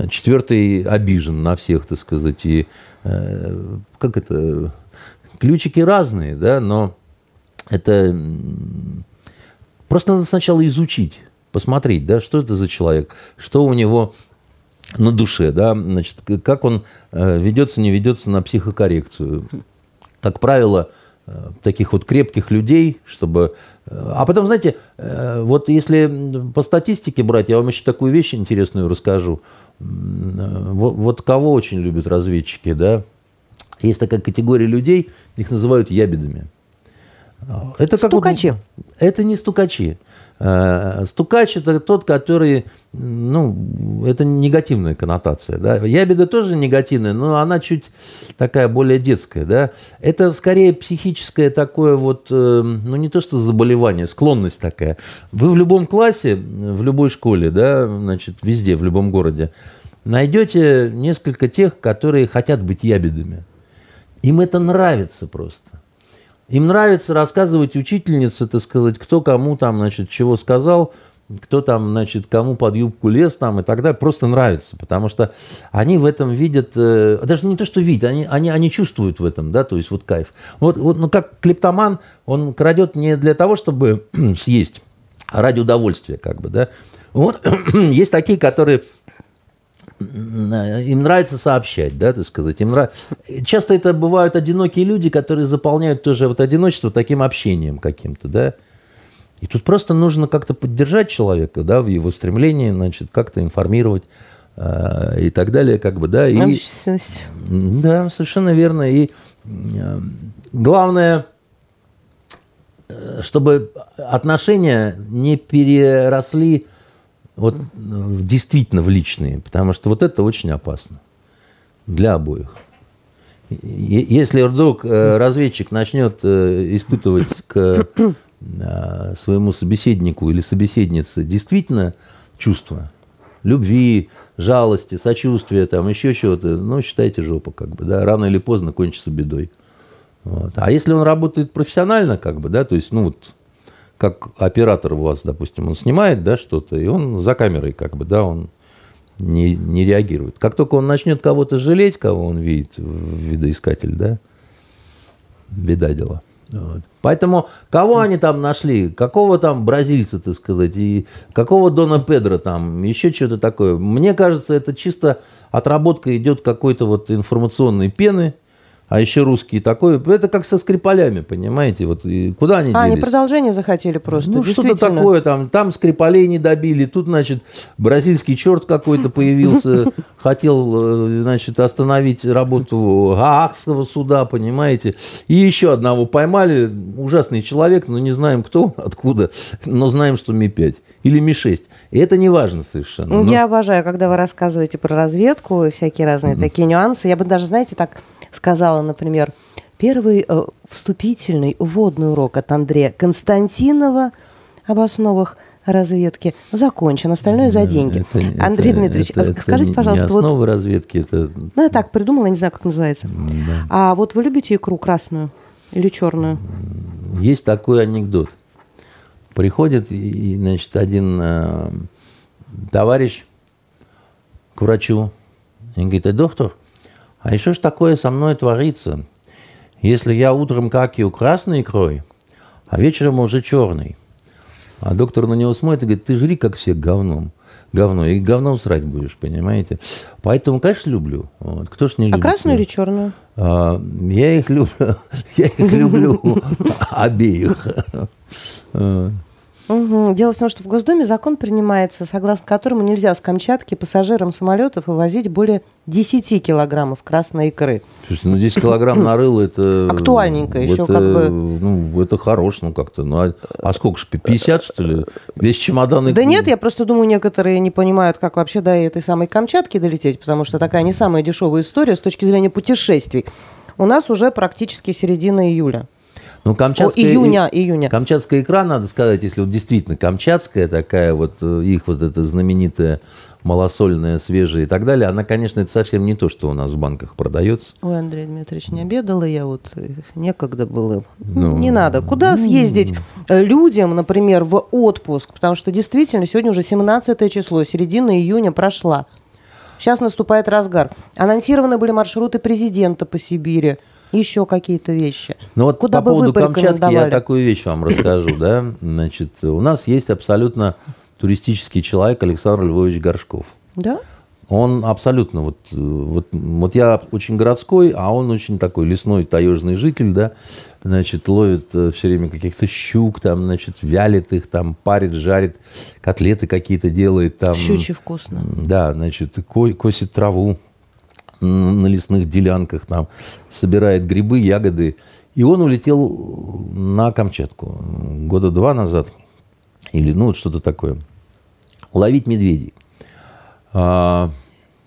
четвертый обижен на всех, так сказать, и э, как это... Ключики разные, да, но это просто надо сначала изучить, посмотреть, да, что это за человек, что у него на душе, да, значит, как он э, ведется, не ведется на психокоррекцию. Как правило, таких вот крепких людей, чтобы... э, А потом, знаете, э, вот если по статистике брать, я вам еще такую вещь интересную расскажу. Э, Вот, вот кого очень любят разведчики, да? Есть такая категория людей, их называют ябедами. Это как вот- Стукачи. это не стукачи. Э, Стукач это тот, который, ну, это негативная коннотация. Да? Ябеда тоже негативная, но она чуть такая более детская. Да? Это скорее психическое такое вот, э, ну не то что заболевание, склонность такая. Вы в любом классе, в любой школе, да, значит, везде, в любом городе, найдете несколько тех, которые хотят быть ябедами. Им это нравится просто. Им нравится рассказывать учительнице, так сказать, кто кому там, значит, чего сказал, кто там, значит, кому под юбку лез там и так далее. Просто нравится, потому что они в этом видят, э, даже не то, что видят, они, они, они чувствуют в этом, да, то есть вот кайф. Вот, вот ну, как клептоман, он крадет не для того, чтобы съесть, а ради удовольствия, как бы, да. Вот есть такие, которые им нравится сообщать, да, так сказать. Им нрав... Часто это бывают одинокие люди, которые заполняют тоже вот одиночество таким общением каким-то, да. И тут просто нужно как-то поддержать человека, да, в его стремлении, значит, как-то информировать э, и так далее, как бы, да. И... Да, совершенно верно. И э, главное, э, чтобы отношения не переросли вот, э, действительно в личные, потому что вот это очень опасно для обоих. Если вдруг э, разведчик начнет э, испытывать к своему собеседнику или собеседнице действительно чувства, любви, жалости, сочувствия, там еще чего-то, ну, считайте жопа, как бы, да, рано или поздно кончится бедой. Вот. А если он работает профессионально, как бы, да, то есть, ну, вот, как оператор у вас, допустим, он снимает, да, что-то, и он за камерой, как бы, да, он не, не реагирует. Как только он начнет кого-то жалеть, кого он видит видоискатель, да, беда дела. Вот. Поэтому кого они там нашли, какого там бразильца, так сказать, и какого Дона Педро там, еще что-то такое. Мне кажется, это чисто отработка идет какой-то вот информационной пены, а еще русские такое. Это как со скрипалями, понимаете, вот и куда они А, они делись? продолжение захотели просто. Ну, что-то такое, там, там скрипалей не добили, тут, значит, бразильский черт какой-то появился, хотел, э, значит, остановить работу Гаагского суда, понимаете, и еще одного поймали, ужасный человек, но не знаем кто, откуда, но знаем, что Ми-5 или Ми-6, и это не важно совершенно. но- Я обожаю, когда вы рассказываете про разведку и всякие разные такие нюансы. Я бы даже, знаете, так сказала, например, первый э, вступительный вводный урок от Андрея Константинова об основах разведки закончен. Остальное за деньги. Это Андрей это- Дмитриевич, это- это скажите, не пожалуйста, вот, разведки, это ну я так придумала, не знаю, как называется. А вот вы любите икру красную или черную? Есть такой анекдот. Приходит, и, значит, один э, товарищ к врачу и говорит, «Э, доктор, а что ж такое со мной творится, если я утром какию красной икрой, а вечером уже черный? А доктор на него смотрит и говорит, ты жри, как все, говном. говно. И говном срать будешь, понимаете? Поэтому, конечно, люблю. Вот. Кто ж не А любит? красную или черную? А, я их люблю. Я их люблю обеих. Мгм. Дело в том, что в Госдуме закон принимается, согласно которому нельзя с Камчатки пассажирам самолетов вывозить более 10 килограммов красной икры. Слушайте, ну 10 килограмм нарыл это... Актуальненько это, как бы. Ну, это хорош, ну как-то. Ну, а, а сколько ж, 50, что ли? Весь чемодан... и- Да нет, я просто думаю, некоторые не понимают, как вообще до этой самой Камчатки долететь, потому что такая не самая дешевая история с точки зрения путешествий. У нас уже практически середина июля. Ну, О, камчатская... июня, июня. Камчатская икра, надо сказать, если вот действительно камчатская такая вот, э, их вот эта знаменитая малосольная, свежая и так далее, она, конечно, это совсем не то, что у нас в банках продается. Ой, Андрей Дмитриевич, не обедала я, вот э, некогда было. Ну, не надо. Куда съездить э, людям, например, в отпуск? Потому что действительно сегодня уже 17 число, середина июня прошла. Сейчас наступает разгар. Анонсированы были маршруты президента по Сибири. Еще какие-то вещи. Ну вот Куда по бы поводу Камчатки я такую вещь вам расскажу, да. Значит, у нас есть абсолютно туристический человек Александр Львович Горшков. Да? Он абсолютно вот, э, вот, вот я очень городской, а он очень такой лесной таежный житель, да, значит, ловит все время каких-то щук, там, значит, вялит их, там, парит, жарит, котлеты какие-то делает, там. Щучьи вкусно. Да, значит, ко- косит траву на лесных делянках, там, собирает грибы, ягоды. И он улетел на Камчатку года два назад, или ну вот что-то такое, ловить медведей. А,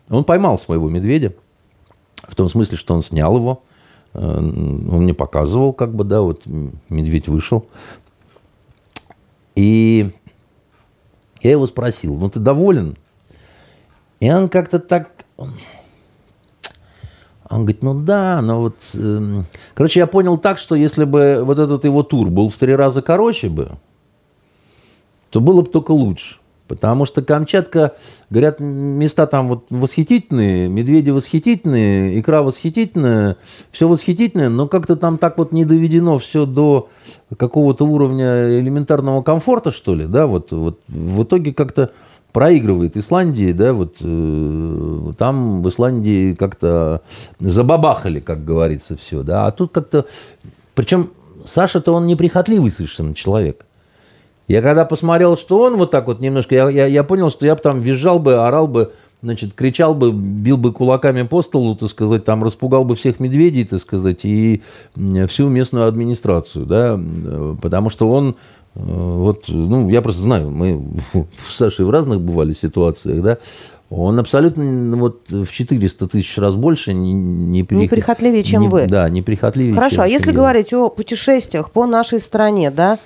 Он поймал своего медведя, в том смысле, что он снял его, э, он мне показывал, как бы, да, вот медведь вышел. И я его спросил, ну ты доволен? И он как-то так... Он говорит, ну да, но вот... эм, Короче, я понял так, что если бы вот этот его тур был в три раза короче бы, то было бы только лучше. Потому что Камчатка, говорят, места там вот восхитительные, медведи восхитительные, икра восхитительная, все восхитительное, но как-то там так вот не доведено все до какого-то уровня элементарного комфорта, что ли, да, вот, вот в итоге как-то проигрывает Исландии, да, вот э, там в Исландии как-то забабахали, как говорится, все, да, а тут как-то, причем Саша-то он неприхотливый совершенно человек. Я когда посмотрел, что он вот так вот немножко, я, я, я понял, что я бы там визжал бы, орал бы, значит, кричал бы, бил бы кулаками по столу, так сказать, там распугал бы всех медведей, так сказать, и всю местную администрацию, да, э, потому что он, вот, ну, я просто знаю, мы с Сашей в разных бывали ситуациях, да, он абсолютно ну, вот в 400 тысяч раз больше не, не, прих- Неприхотливее, чем не- вы. Да, неприхотливее, Хорошо, чем а если я. говорить о путешествиях по нашей стране, да,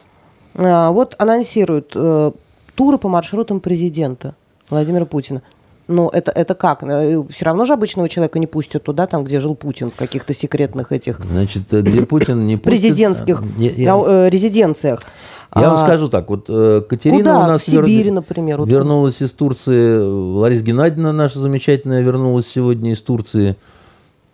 а, вот анонсируют э, туры по маршрутам президента Владимира Путина. Но это, это как? Все равно же обычного человека не пустят туда, там, где жил Путин, в каких-то секретных этих Значит, э, где Путин не пустит- президентских Я- я- э, резиденциях. Я вам А, скажу так, вот э, Катерина Куда? у нас В Сибирь, вер- например, вот. вернулась из Турции, Лариса Геннадьевна наша замечательная вернулась сегодня из Турции.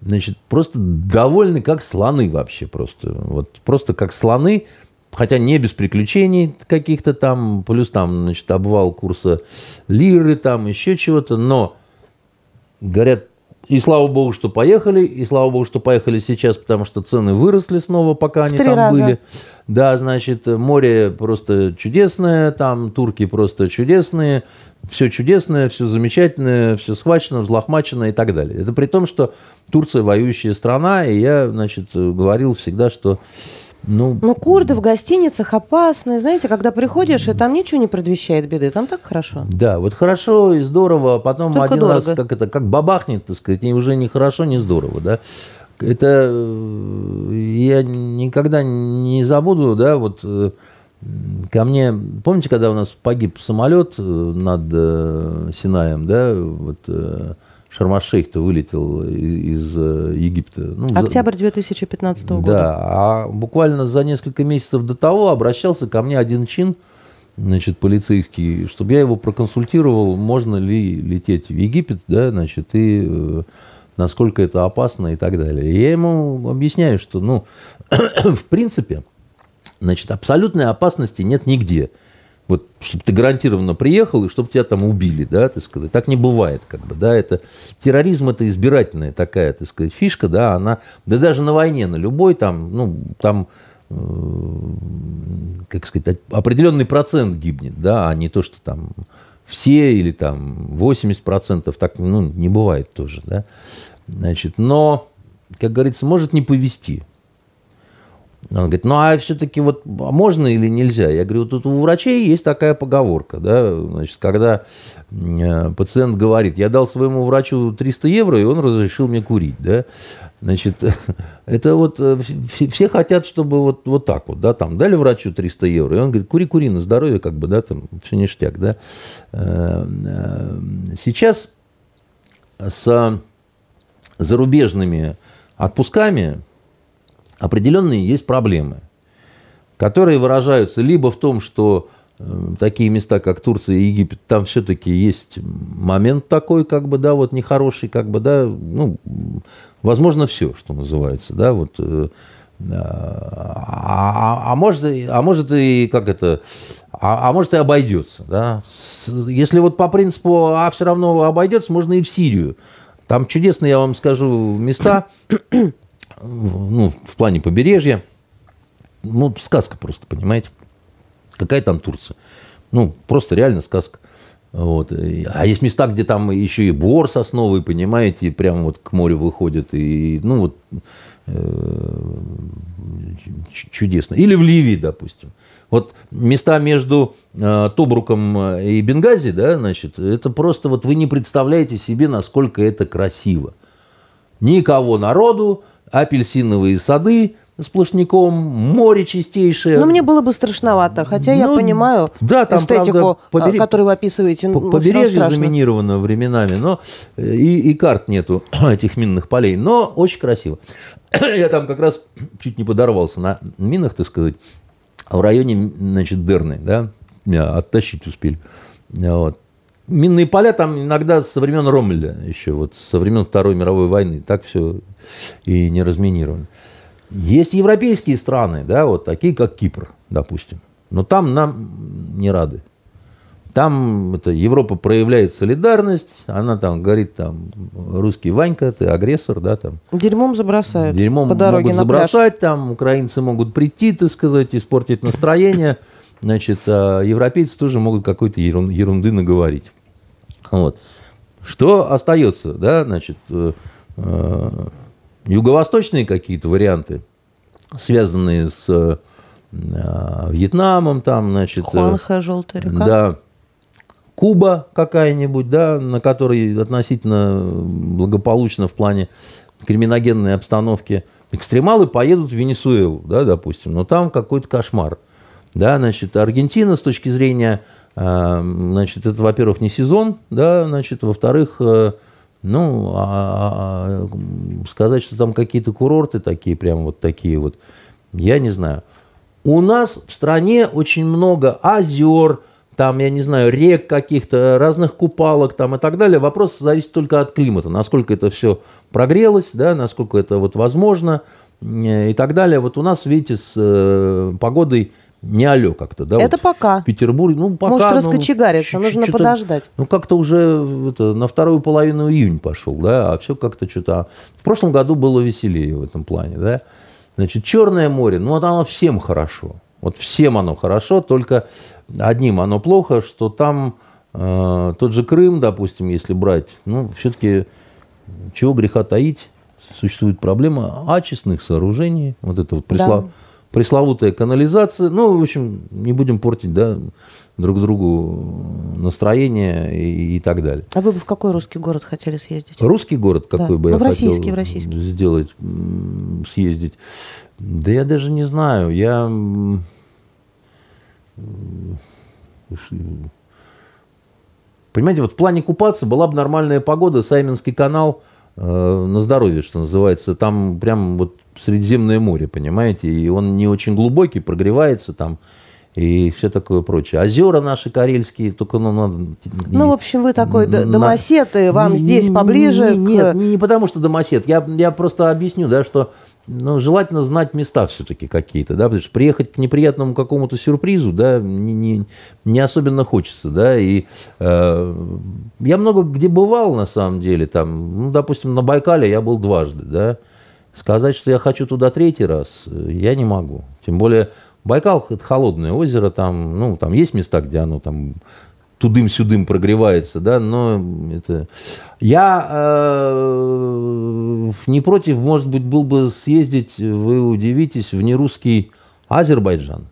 Значит, просто довольны как слоны вообще просто. Вот просто как слоны, хотя не без приключений каких-то там, плюс там, значит, обвал курса лиры, там еще чего-то, но говорят, и слава богу, что поехали, и слава богу, что поехали сейчас, потому что цены выросли снова, пока они три там раза. были. Да, значит, море просто чудесное, там турки просто чудесные, все чудесное, все замечательное, все схвачено, взлохмачено и так далее. Это при том, что Турция воюющая страна, и я, значит, говорил всегда, что, ну, Но курды в гостиницах опасны. Знаете, когда приходишь, и там ничего не предвещает беды, там так хорошо. Да, вот хорошо и здорово, а потом Только один раз дорого. как это, как бабахнет, так сказать, и уже не хорошо, не здорово, да. Это э, я никогда не забуду, да, вот э, ко мне, помните, когда у нас погиб самолет э, над Синаем, да, вот Шармашейх-то вылетел из э, Египта. Ну, Октябрь 2015 года. да, а буквально за несколько месяцев до того обращался ко мне один чин, значит, полицейский, чтобы я его проконсультировал, можно ли лететь в Египет, да, значит, и э, насколько это опасно и так далее. И я ему объясняю, что, ну, в принципе, значит, абсолютной опасности нет нигде. Вот, чтобы ты гарантированно приехал, и чтобы тебя там убили, да, так сказать. Так не бывает, как бы, да, это... Терроризм – это избирательная такая, так сказать, фишка, да, она... Да даже на войне, на любой там, ну, там э, как сказать, определенный процент гибнет, да, а не то, что там все или там 80%, так ну, не бывает тоже, да. Значит, но, как говорится, может не повести. Он говорит, ну а все-таки вот а можно или нельзя? Я говорю, тут у врачей есть такая поговорка, да, значит, когда э, пациент говорит, я дал своему врачу 300 евро, и он разрешил мне курить, да, значит, это вот э, все, хотят, чтобы вот, вот так вот, да, там, дали врачу 300 евро, и он говорит, кури, кури на здоровье, как бы, да, там, все ништяк, да. Э, сейчас с зарубежными отпусками определенные есть проблемы, которые выражаются либо в том, что э, такие места, как Турция и Египет, там все-таки есть момент такой, как бы, да, вот нехороший, как бы, да, ну, возможно, все, что называется, да, вот, э, а, а, а, может, а может и как это, а, а может и обойдется, да. Если вот по принципу, а все равно обойдется, можно и в Сирию. Там чудесные, я вам скажу, места, ну, в плане побережья. Ну, сказка просто, понимаете? Какая там Турция? Ну, просто реально сказка. Вот. А есть места, где там еще и бор сосновый, понимаете, и прямо вот к морю выходит. И, ну, вот э, чудесно. Или в Ливии, допустим. Вот места между э, Тобруком и Бенгази, да, значит, это просто вот вы не представляете себе, насколько это красиво. Никого народу, апельсиновые сады сплошняком, море чистейшее. Ну, мне было бы страшновато, хотя ну, я понимаю да, там, эстетику, правда, побере... которую вы описываете. Ну, побережье заминировано временами, но э, и, и карт нету этих минных полей, но очень красиво. я там как раз чуть не подорвался на минах, так сказать, в районе, значит, Дерны, да, меня оттащить успели. Вот. Минные поля там иногда со времен Роммеля еще, вот со времен Второй мировой войны, так все и не разминировано. Есть европейские страны, да, вот такие, как Кипр, допустим. Но там нам не рады. Там это, Европа проявляет солидарность, она там говорит, там, русский Ванька, ты агрессор, да, там. Дерьмом забросают Дерьмом по дороге могут на забросать, пляж. там, украинцы могут прийти, так сказать, испортить настроение, значит, а европейцы тоже могут какой-то ерунды наговорить. Вот. Что остается, да, значит, э, э, юго-восточные какие-то варианты, связанные с э, Вьетнамом, там, значит... Хуанха, желтая река. Да. Куба какая-нибудь, да, на которой относительно благополучно в плане криминогенной обстановки. Экстремалы поедут в Венесуэлу, да, допустим, но там какой-то кошмар. Да, значит, Аргентина с точки зрения, э, значит, это, во-первых, не сезон, да, значит, во-вторых, э, ну, а, а, сказать, что там какие-то курорты такие, прям вот такие вот, я не знаю. У нас в стране очень много озер, там, я не знаю, рек каких-то, разных купалок там и так далее. Вопрос зависит только от климата, насколько это все прогрелось, да, насколько это вот возможно э, и так далее. Вот у нас, видите, с э, погодой не алло как-то, да? Это вот пока. В Петербурге, ну пока. Может раскочегариться, ну, нужно подождать. Ну как-то уже это, на вторую половину июня пошел, да, а все как-то что-то... В прошлом году было веселее в этом плане, да. Значит, Черное море, ну вот оно всем хорошо. Вот всем оно хорошо, только одним оно плохо, что там э, тот же Крым, допустим, если брать, ну все-таки чего греха таить, существует проблема очистных сооружений, вот это вот прислав... да пресловутая канализация. Ну, в общем, не будем портить да, друг другу настроение и, и так далее. А вы бы в какой русский город хотели съездить? Русский город какой да. бы ну, я в российский, хотел в российский. сделать, съездить? Да я даже не знаю. Я... Понимаете, вот в плане купаться была бы нормальная погода, Сайминский канал э, на здоровье, что называется. Там прям вот Средиземное море, понимаете, и он не очень глубокий, прогревается там и все такое прочее. Озера наши карельские, только ну, надо... Ну, в общем, вы такой на... домосед, и вам не, здесь поближе. Не, к... Нет, не, не потому что домосед. Я, я просто объясню, да, что ну, желательно знать места все-таки какие-то, да, потому что приехать к неприятному какому-то сюрпризу, да, не, не, не особенно хочется, да, и э, я много где бывал, на самом деле, там, ну, допустим, на Байкале я был дважды, да, сказать, что я хочу туда третий раз, я не могу, тем более Байкал – это холодное озеро, там, ну, там есть места, где оно там тудым-сюдым прогревается, да, но это... Я э, не против, может быть, был бы съездить, вы удивитесь, в нерусский Азербайджан.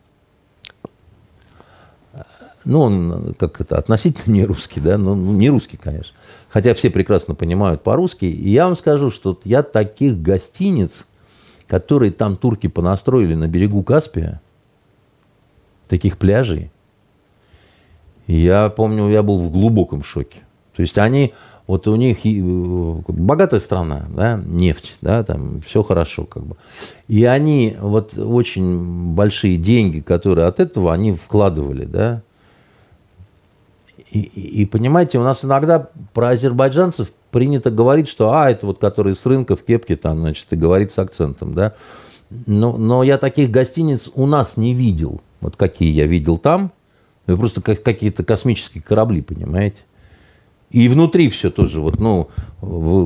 Ну, он как это, относительно не русский, да, но ну, не русский, конечно. Хотя все прекрасно понимают по-русски. И я вам скажу, что я таких гостиниц, которые там турки понастроили на берегу Каспия, таких пляжей, я помню, я был в глубоком шоке. То есть они, вот у них э, богатая страна, да, нефть, да, там все хорошо как бы. И они вот очень большие деньги, которые от этого они вкладывали, да. И, и, и понимаете, у нас иногда про азербайджанцев принято говорить, что, а, это вот которые с рынка в кепке там, значит, и говорит с акцентом, да. Но, но я таких гостиниц у нас не видел, вот какие я видел там, вы просто как какие-то космические корабли, понимаете? И внутри все тоже, вот, ну,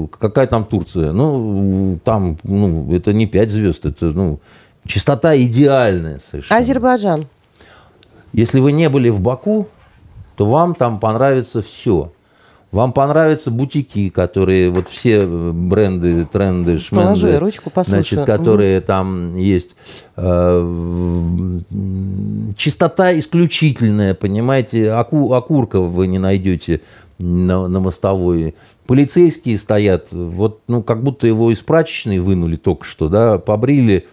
какая там Турция? Ну, там, ну, это не пять звезд, это, ну, чистота идеальная совершенно. Азербайджан. Если вы не были в Баку, то вам там понравится все. Вам понравятся бутики, которые вот все бренды, тренды, шменды, ручку, значит, которые угу. там есть. Э, чистота исключительная, понимаете, Оку, окурка вы не найдете на, на мостовой. Полицейские стоят, вот, ну, как будто его из прачечной вынули только что, да, побрили,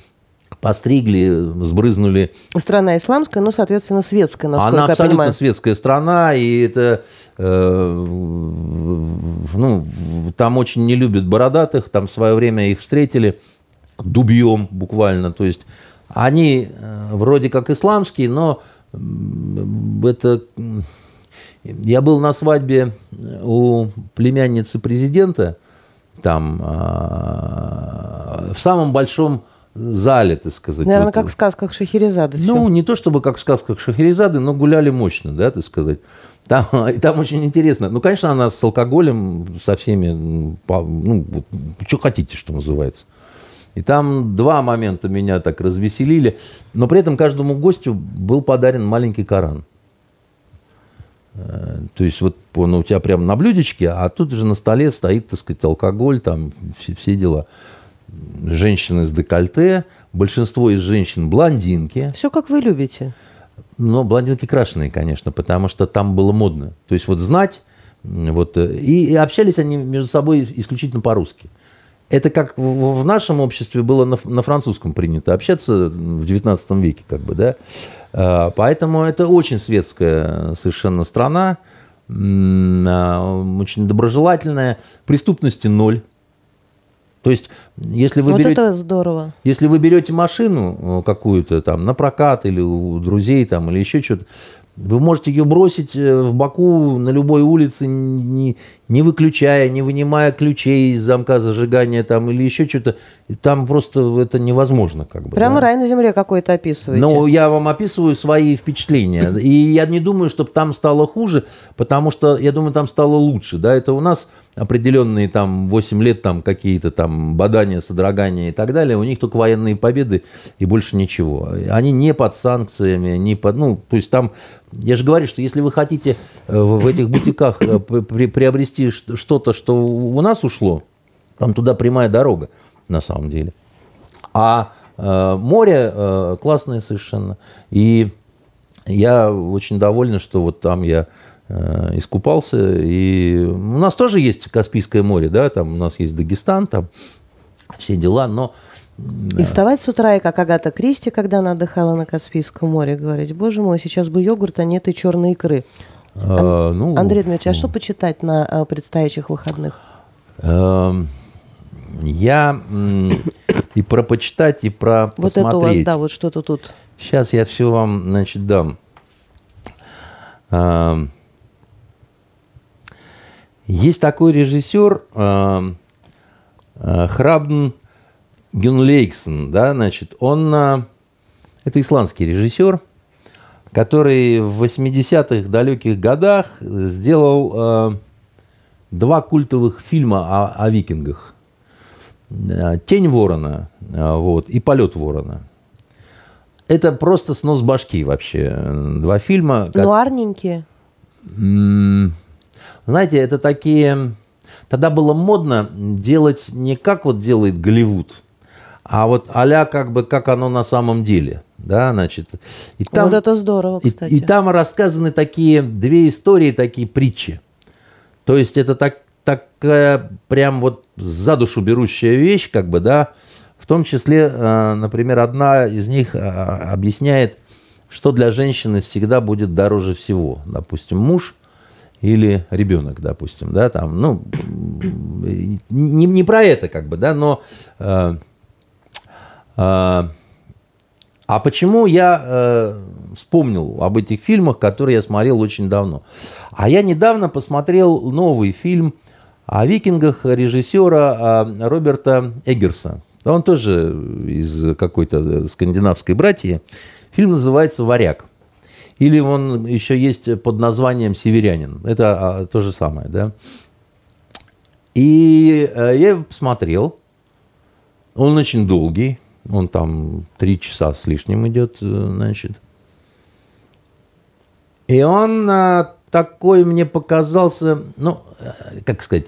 постригли, сбрызнули. Страна исламская, но, соответственно, светская, насколько Она я абсолютно понимаю. светская страна, и это, э, ну, там очень не любят бородатых, там в свое время их встретили дубьем буквально, то есть они э, вроде как исламские, но это... Я был на свадьбе у племянницы президента, там, а, в самом большом зале, так сказать. Наверное, вот. как в сказках Шахерезады. Ну, не то чтобы как в сказках Шахерезады, но гуляли мощно, да, так сказать. Там, и там очень интересно. Ну, конечно, она с алкоголем, со всеми, ну, что хотите, что называется. И там два момента меня так развеселили. Но при этом каждому гостю был подарен маленький Коран. Э, то есть вот он у тебя прямо на блюдечке, а тут же на столе стоит, так сказать, алкоголь, там все, все дела женщины с декольте, большинство из женщин блондинки. Все как вы любите. Но блондинки крашеные, конечно, потому что там было модно. То есть вот знать, вот, э, и, и общались они между собой исключительно по-русски. Это как в, в нашем обществе было на, на французском принято общаться в XIX веке, как бы, да. А, поэтому это очень светская совершенно страна, а, очень доброжелательная, преступности ноль. То есть, если вы вот берете, это здорово. Если вы берете машину э, какую-то там на прокат или у друзей там или еще что-то, вы можете ее бросить э, в Баку на любой улице, не, не выключая, не вынимая ключей из замка зажигания там или еще что-то. Там просто это невозможно. Как бы, Прямо да? рай на земле какой-то описываете. Ну, я вам описываю свои впечатления. И я не думаю, чтобы там стало хуже, потому что я думаю, там стало лучше. Да? Это у нас определенные там 8 лет там какие-то там бадания, содрогания и так далее, у них только военные победы и больше ничего. Они не под санкциями, не под, ну, то есть там, я же говорю, что если вы хотите э, в этих бутиках э, приобрести что-то, что у нас ушло, там туда прямая дорога на самом деле. А э, море э, классное совершенно. И я очень доволен, что вот там я Э, искупался. И у нас тоже есть Каспийское море, да, там у нас есть Дагестан, там все дела, но... И вставать с утра, и как Агата Кристи, когда она отдыхала на Каспийском море, говорить, боже мой, сейчас бы йогурт, а нет и черной икры. А, ну, Андрей Дмитриевич, а что почитать на а, предстоящих выходных? Эм, я и про почитать, и про Вот это у вас, да, вот что-то тут. Сейчас я все вам, значит, дам. Эм, есть такой режиссер э, э, Храбн Гюнлейксон, да, значит, он, это исландский режиссер, который в 80-х далеких годах сделал а, два культовых фильма о, о викингах. А, «Тень ворона» вот, и «Полет ворона». Это просто снос башки вообще. Два фильма. Как... Нуарненькие. Знаете, это такие... Тогда было модно делать не как вот делает Голливуд, а вот а как бы как оно на самом деле. Да, значит, и там, вот это здорово, кстати. И, и там рассказаны такие две истории, такие притчи. То есть это так, такая прям вот за душу берущая вещь, как бы, да. В том числе, э, например, одна из них э, объясняет, что для женщины всегда будет дороже всего. Допустим, муж или ребенок, допустим, да, там, ну, не, не про это, как бы, да, но э, а, а почему я э, вспомнил об этих фильмах, которые я смотрел очень давно? А я недавно посмотрел новый фильм о викингах режиссера э, Роберта Эггерса. Он тоже из какой-то скандинавской братьи. Фильм называется «Варяг». Или он еще есть под названием «Северянин». Это а, то же самое, да? И э, я его посмотрел. Он очень долгий. Он там три часа с лишним идет, э, значит. И он а, такой мне показался, ну, э, как сказать,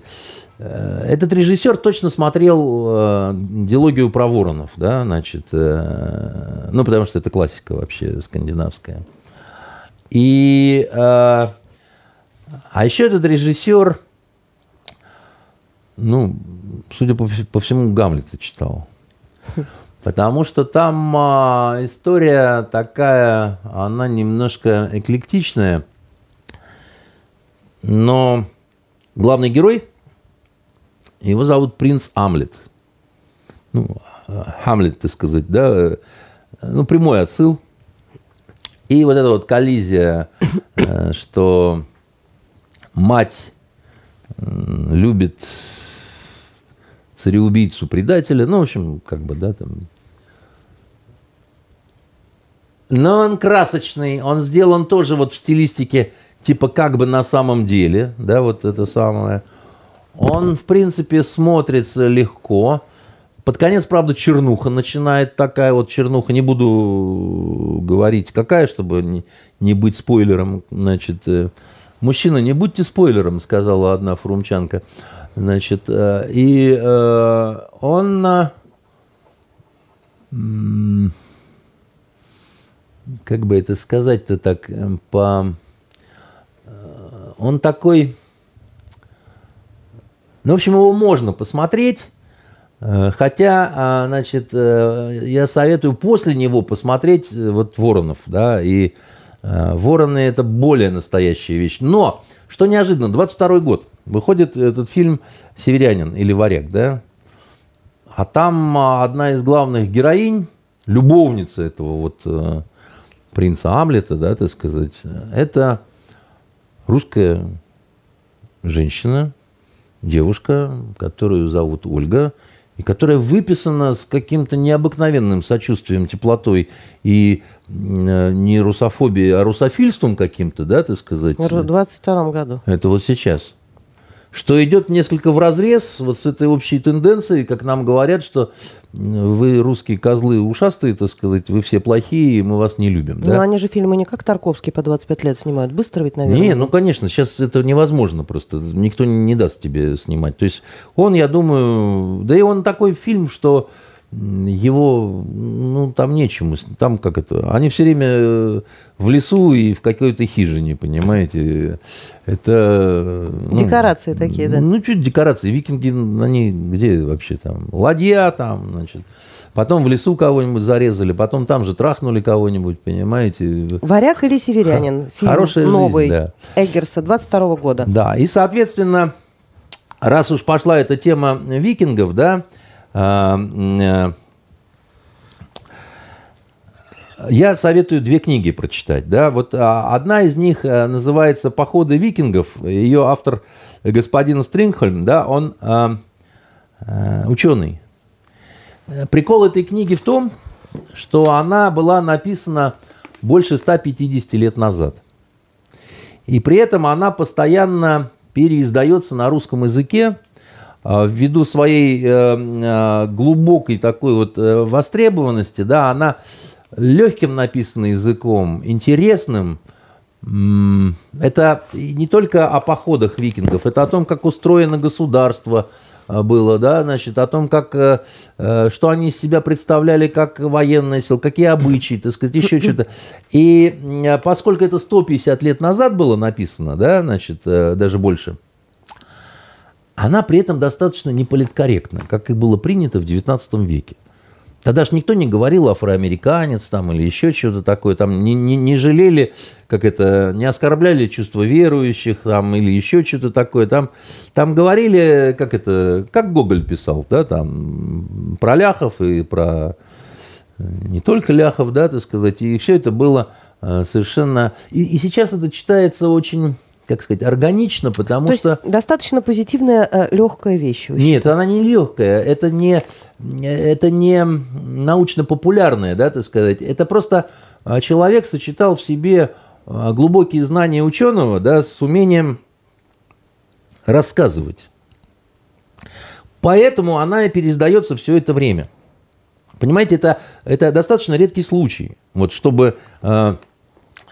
этот режиссер точно смотрел э, дилогию про воронов, да, значит, э, ну, потому что это классика вообще скандинавская. И, э, а еще этот режиссер, ну, судя по, по всему, Гамлета читал. Потому что там а, история такая, она немножко эклектичная, но главный герой, его зовут принц Амлет. Ну, Хамлет, так сказать, да, ну, прямой отсыл. И вот эта вот коллизия, э, что мать любит цареубийцу предателя, ну, в общем, как бы, да, там, но он красочный, он сделан тоже вот в стилистике типа как бы на самом деле, да, вот это самое. Он, в принципе, смотрится легко. Под конец, правда, чернуха начинает такая вот чернуха. Не буду говорить, какая, чтобы не, быть спойлером. Значит, э, мужчина, не будьте спойлером, сказала одна фрумчанка. Значит, э, и э, он... Как бы это сказать-то так, эм, по... Э, он такой... Ну, в общем, его можно посмотреть, э, хотя, а, значит, э, я советую после него посмотреть вот «Воронов», да, и «Вороны» — это более настоящая вещь. Но, что неожиданно, 22 год, выходит этот фильм «Северянин» или «Варяг», да, а там одна из главных героинь, любовница этого вот принца Амлета, да, так сказать, это русская женщина, девушка, которую зовут Ольга, и которая выписана с каким-то необыкновенным сочувствием, теплотой и э, не русофобией, а русофильством каким-то, да, так сказать. В 22 году. Это вот сейчас что идет несколько в разрез вот с этой общей тенденцией, как нам говорят, что вы русские козлы ушастые, так сказать, вы все плохие, и мы вас не любим. Ну, да? они же фильмы не как Тарковский по 25 лет снимают. Быстро ведь, наверное? Не, ну, конечно, сейчас это невозможно просто. Никто не даст тебе снимать. То есть он, я думаю, да и он такой фильм, что его, ну, там нечему, там как это, они все время э, в лесу и в какой-то хижине, понимаете, это... Ну, декорации такие, да? Ну, чуть декорации, викинги, они где вообще там, ладья там, значит, потом в лесу кого-нибудь зарезали, потом там же трахнули кого-нибудь, понимаете. «Варяг» или «Северянин»? Фильм Хорошая новый, жизнь, да. Эггерса, 22 -го года. Да, и, соответственно, раз уж пошла эта тема викингов, да, э, я советую две книги прочитать. Да? Вот а, одна из них э, называется «Походы викингов». Ее автор господин Стрингхольм, да, он а, ученый. Прикол этой книги в том, что она была написана больше 150 лет назад. И при этом она постоянно переиздается на русском языке а, ввиду своей э, э, глубокой такой вот э, востребованности, да, она легким написана языком, интересным. Это не только о походах викингов, это о том, как устроено государство, Э, было, да, значит, о том, как, э, э, что они из себя представляли как военная сила, какие обычаи, так сказать, еще что-то. И поскольку это 150 лет назад было написано, да, значит, даже больше, она при этом достаточно неполиткорректна, как и было принято в XIX веке. Тогда же никто не говорил афроамериканец там или еще что-то такое, там не, не, не жалели, как это, не оскорбляли чувства верующих там или еще что-то такое. Там, там говорили, как это, как Гоголь писал, да, там про ляхов и про не только ляхов, да, так сказать, и все это было э, совершенно... И, и сейчас это читается очень как сказать, органично, потому То что... достаточно позитивная, э, легкая вещь. Нет, она не легкая, это не, это не научно-популярная, да, так сказать. Это просто э, человек сочетал в себе э, глубокие знания ученого, да, с умением рассказывать. Поэтому она и пересдается все это время. Понимаете, это, это достаточно редкий случай. Вот чтобы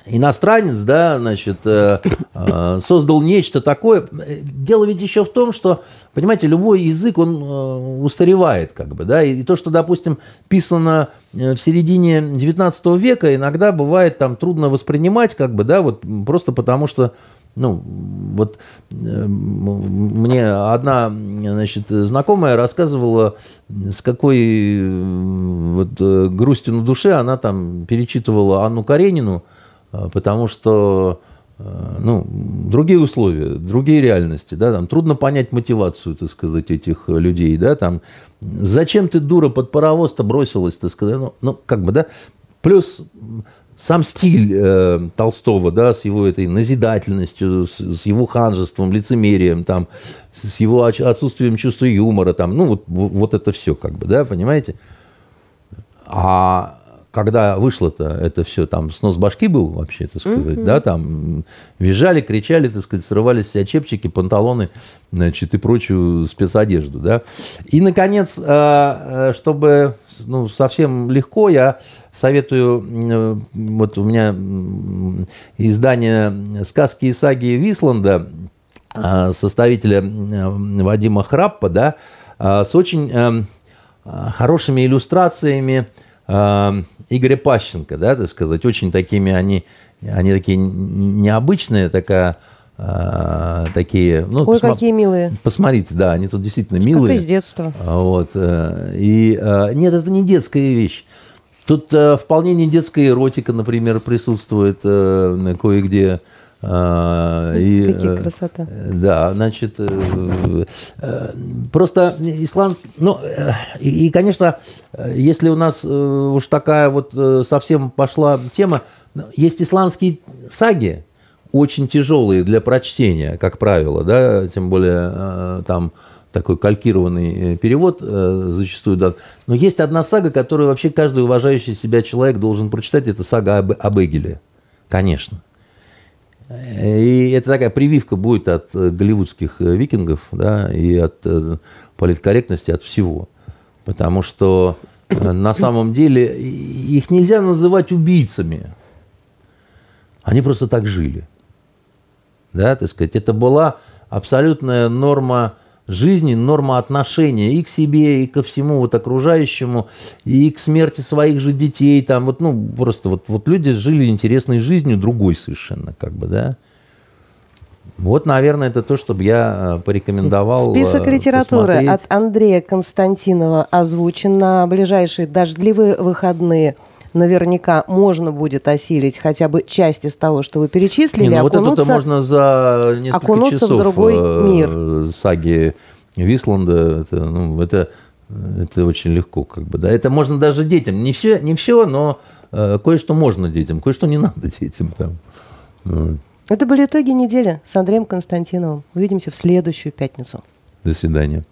иностранец, да, значит, э, э, создал нечто такое. Дело ведь еще в том, что, понимаете, любой язык, он э, устаревает, как бы, да, и то, что, допустим, писано в середине 19 века, иногда бывает там трудно воспринимать, как бы, да, вот просто потому что, ну, вот мне одна, значит, знакомая рассказывала, с какой вот грустью на душе она там перечитывала Анну Каренину, потому что а, ну, другие условия, другие реальности, да, там трудно понять мотивацию, так сказать, этих людей, да, там, зачем ты, дура, под паровоз-то бросилась, так сказать, ну, ну, как бы, да, плюс сам стиль э, Толстого, да, с его этой назидательностью, с, с его ханжеством, лицемерием, там, с, с его отсутствием чувства юмора, там, ну, вот, вот это все, как бы, да, понимаете? А когда вышло-то это все, там снос башки был вообще, так сказать, mm-hmm. да, там визжали, кричали, так сказать, срывались все чепчики, панталоны, значит, и прочую спецодежду, да. И, наконец, э, э, чтобы, ну, совсем легко, я советую, вот у меня издание «Сказки и саги Висланда», составителя Вадима Храппа, да, с очень хорошими иллюстрациями, Игоря Пащенко, да, так сказать, очень такими они, они такие необычные, такая, э, такие, ну, Ой, посма- какие милые. Посмотрите, да, они тут действительно милые. Как из детства. Вот, э, и э, нет, это не детская вещь. Тут э, вполне не детская эротика, например, присутствует э, кое-где. И, Какие э, красота. Да, значит, э, э, просто ислам, ну, и, конечно, если у нас уж такая вот совсем пошла тема, есть исландские саги, очень тяжелые для прочтения, как правило, да, тем более там такой калькированный перевод зачастую да. Но есть одна сага, которую вообще каждый уважающий себя человек должен прочитать, это сага об, об Эгеле, конечно. И это такая прививка будет от э, голливудских э, викингов, да, и от э, политкорректности, от всего. Потому что на самом деле их нельзя называть убийцами. Они просто так жили. Да, так сказать, это была абсолютная норма жизни, норма отношения и к себе, и ко всему вот окружающему, и к смерти своих же детей. Там вот, ну, просто вот, вот люди жили интересной жизнью, другой совершенно, как бы, да. Вот, наверное, это то, чтобы я э, порекомендовал. Список э, литературы посмотреть. от Андрея Константинова озвучен на ближайшие дождливые выходные – наверняка можно будет осилить хотя бы часть из того, что вы перечислили, Не, ну, окунуться, вот это можно за несколько окунуться часов в другой э, мир. саги Висланда. Это, ну, это, это очень легко, как бы, да. Это можно даже детям. Не все, не все но э, кое-что можно детям, кое-что не надо детям. Там. Вот. Это были итоги недели с Андреем Константиновым. Увидимся в следующую пятницу. До свидания.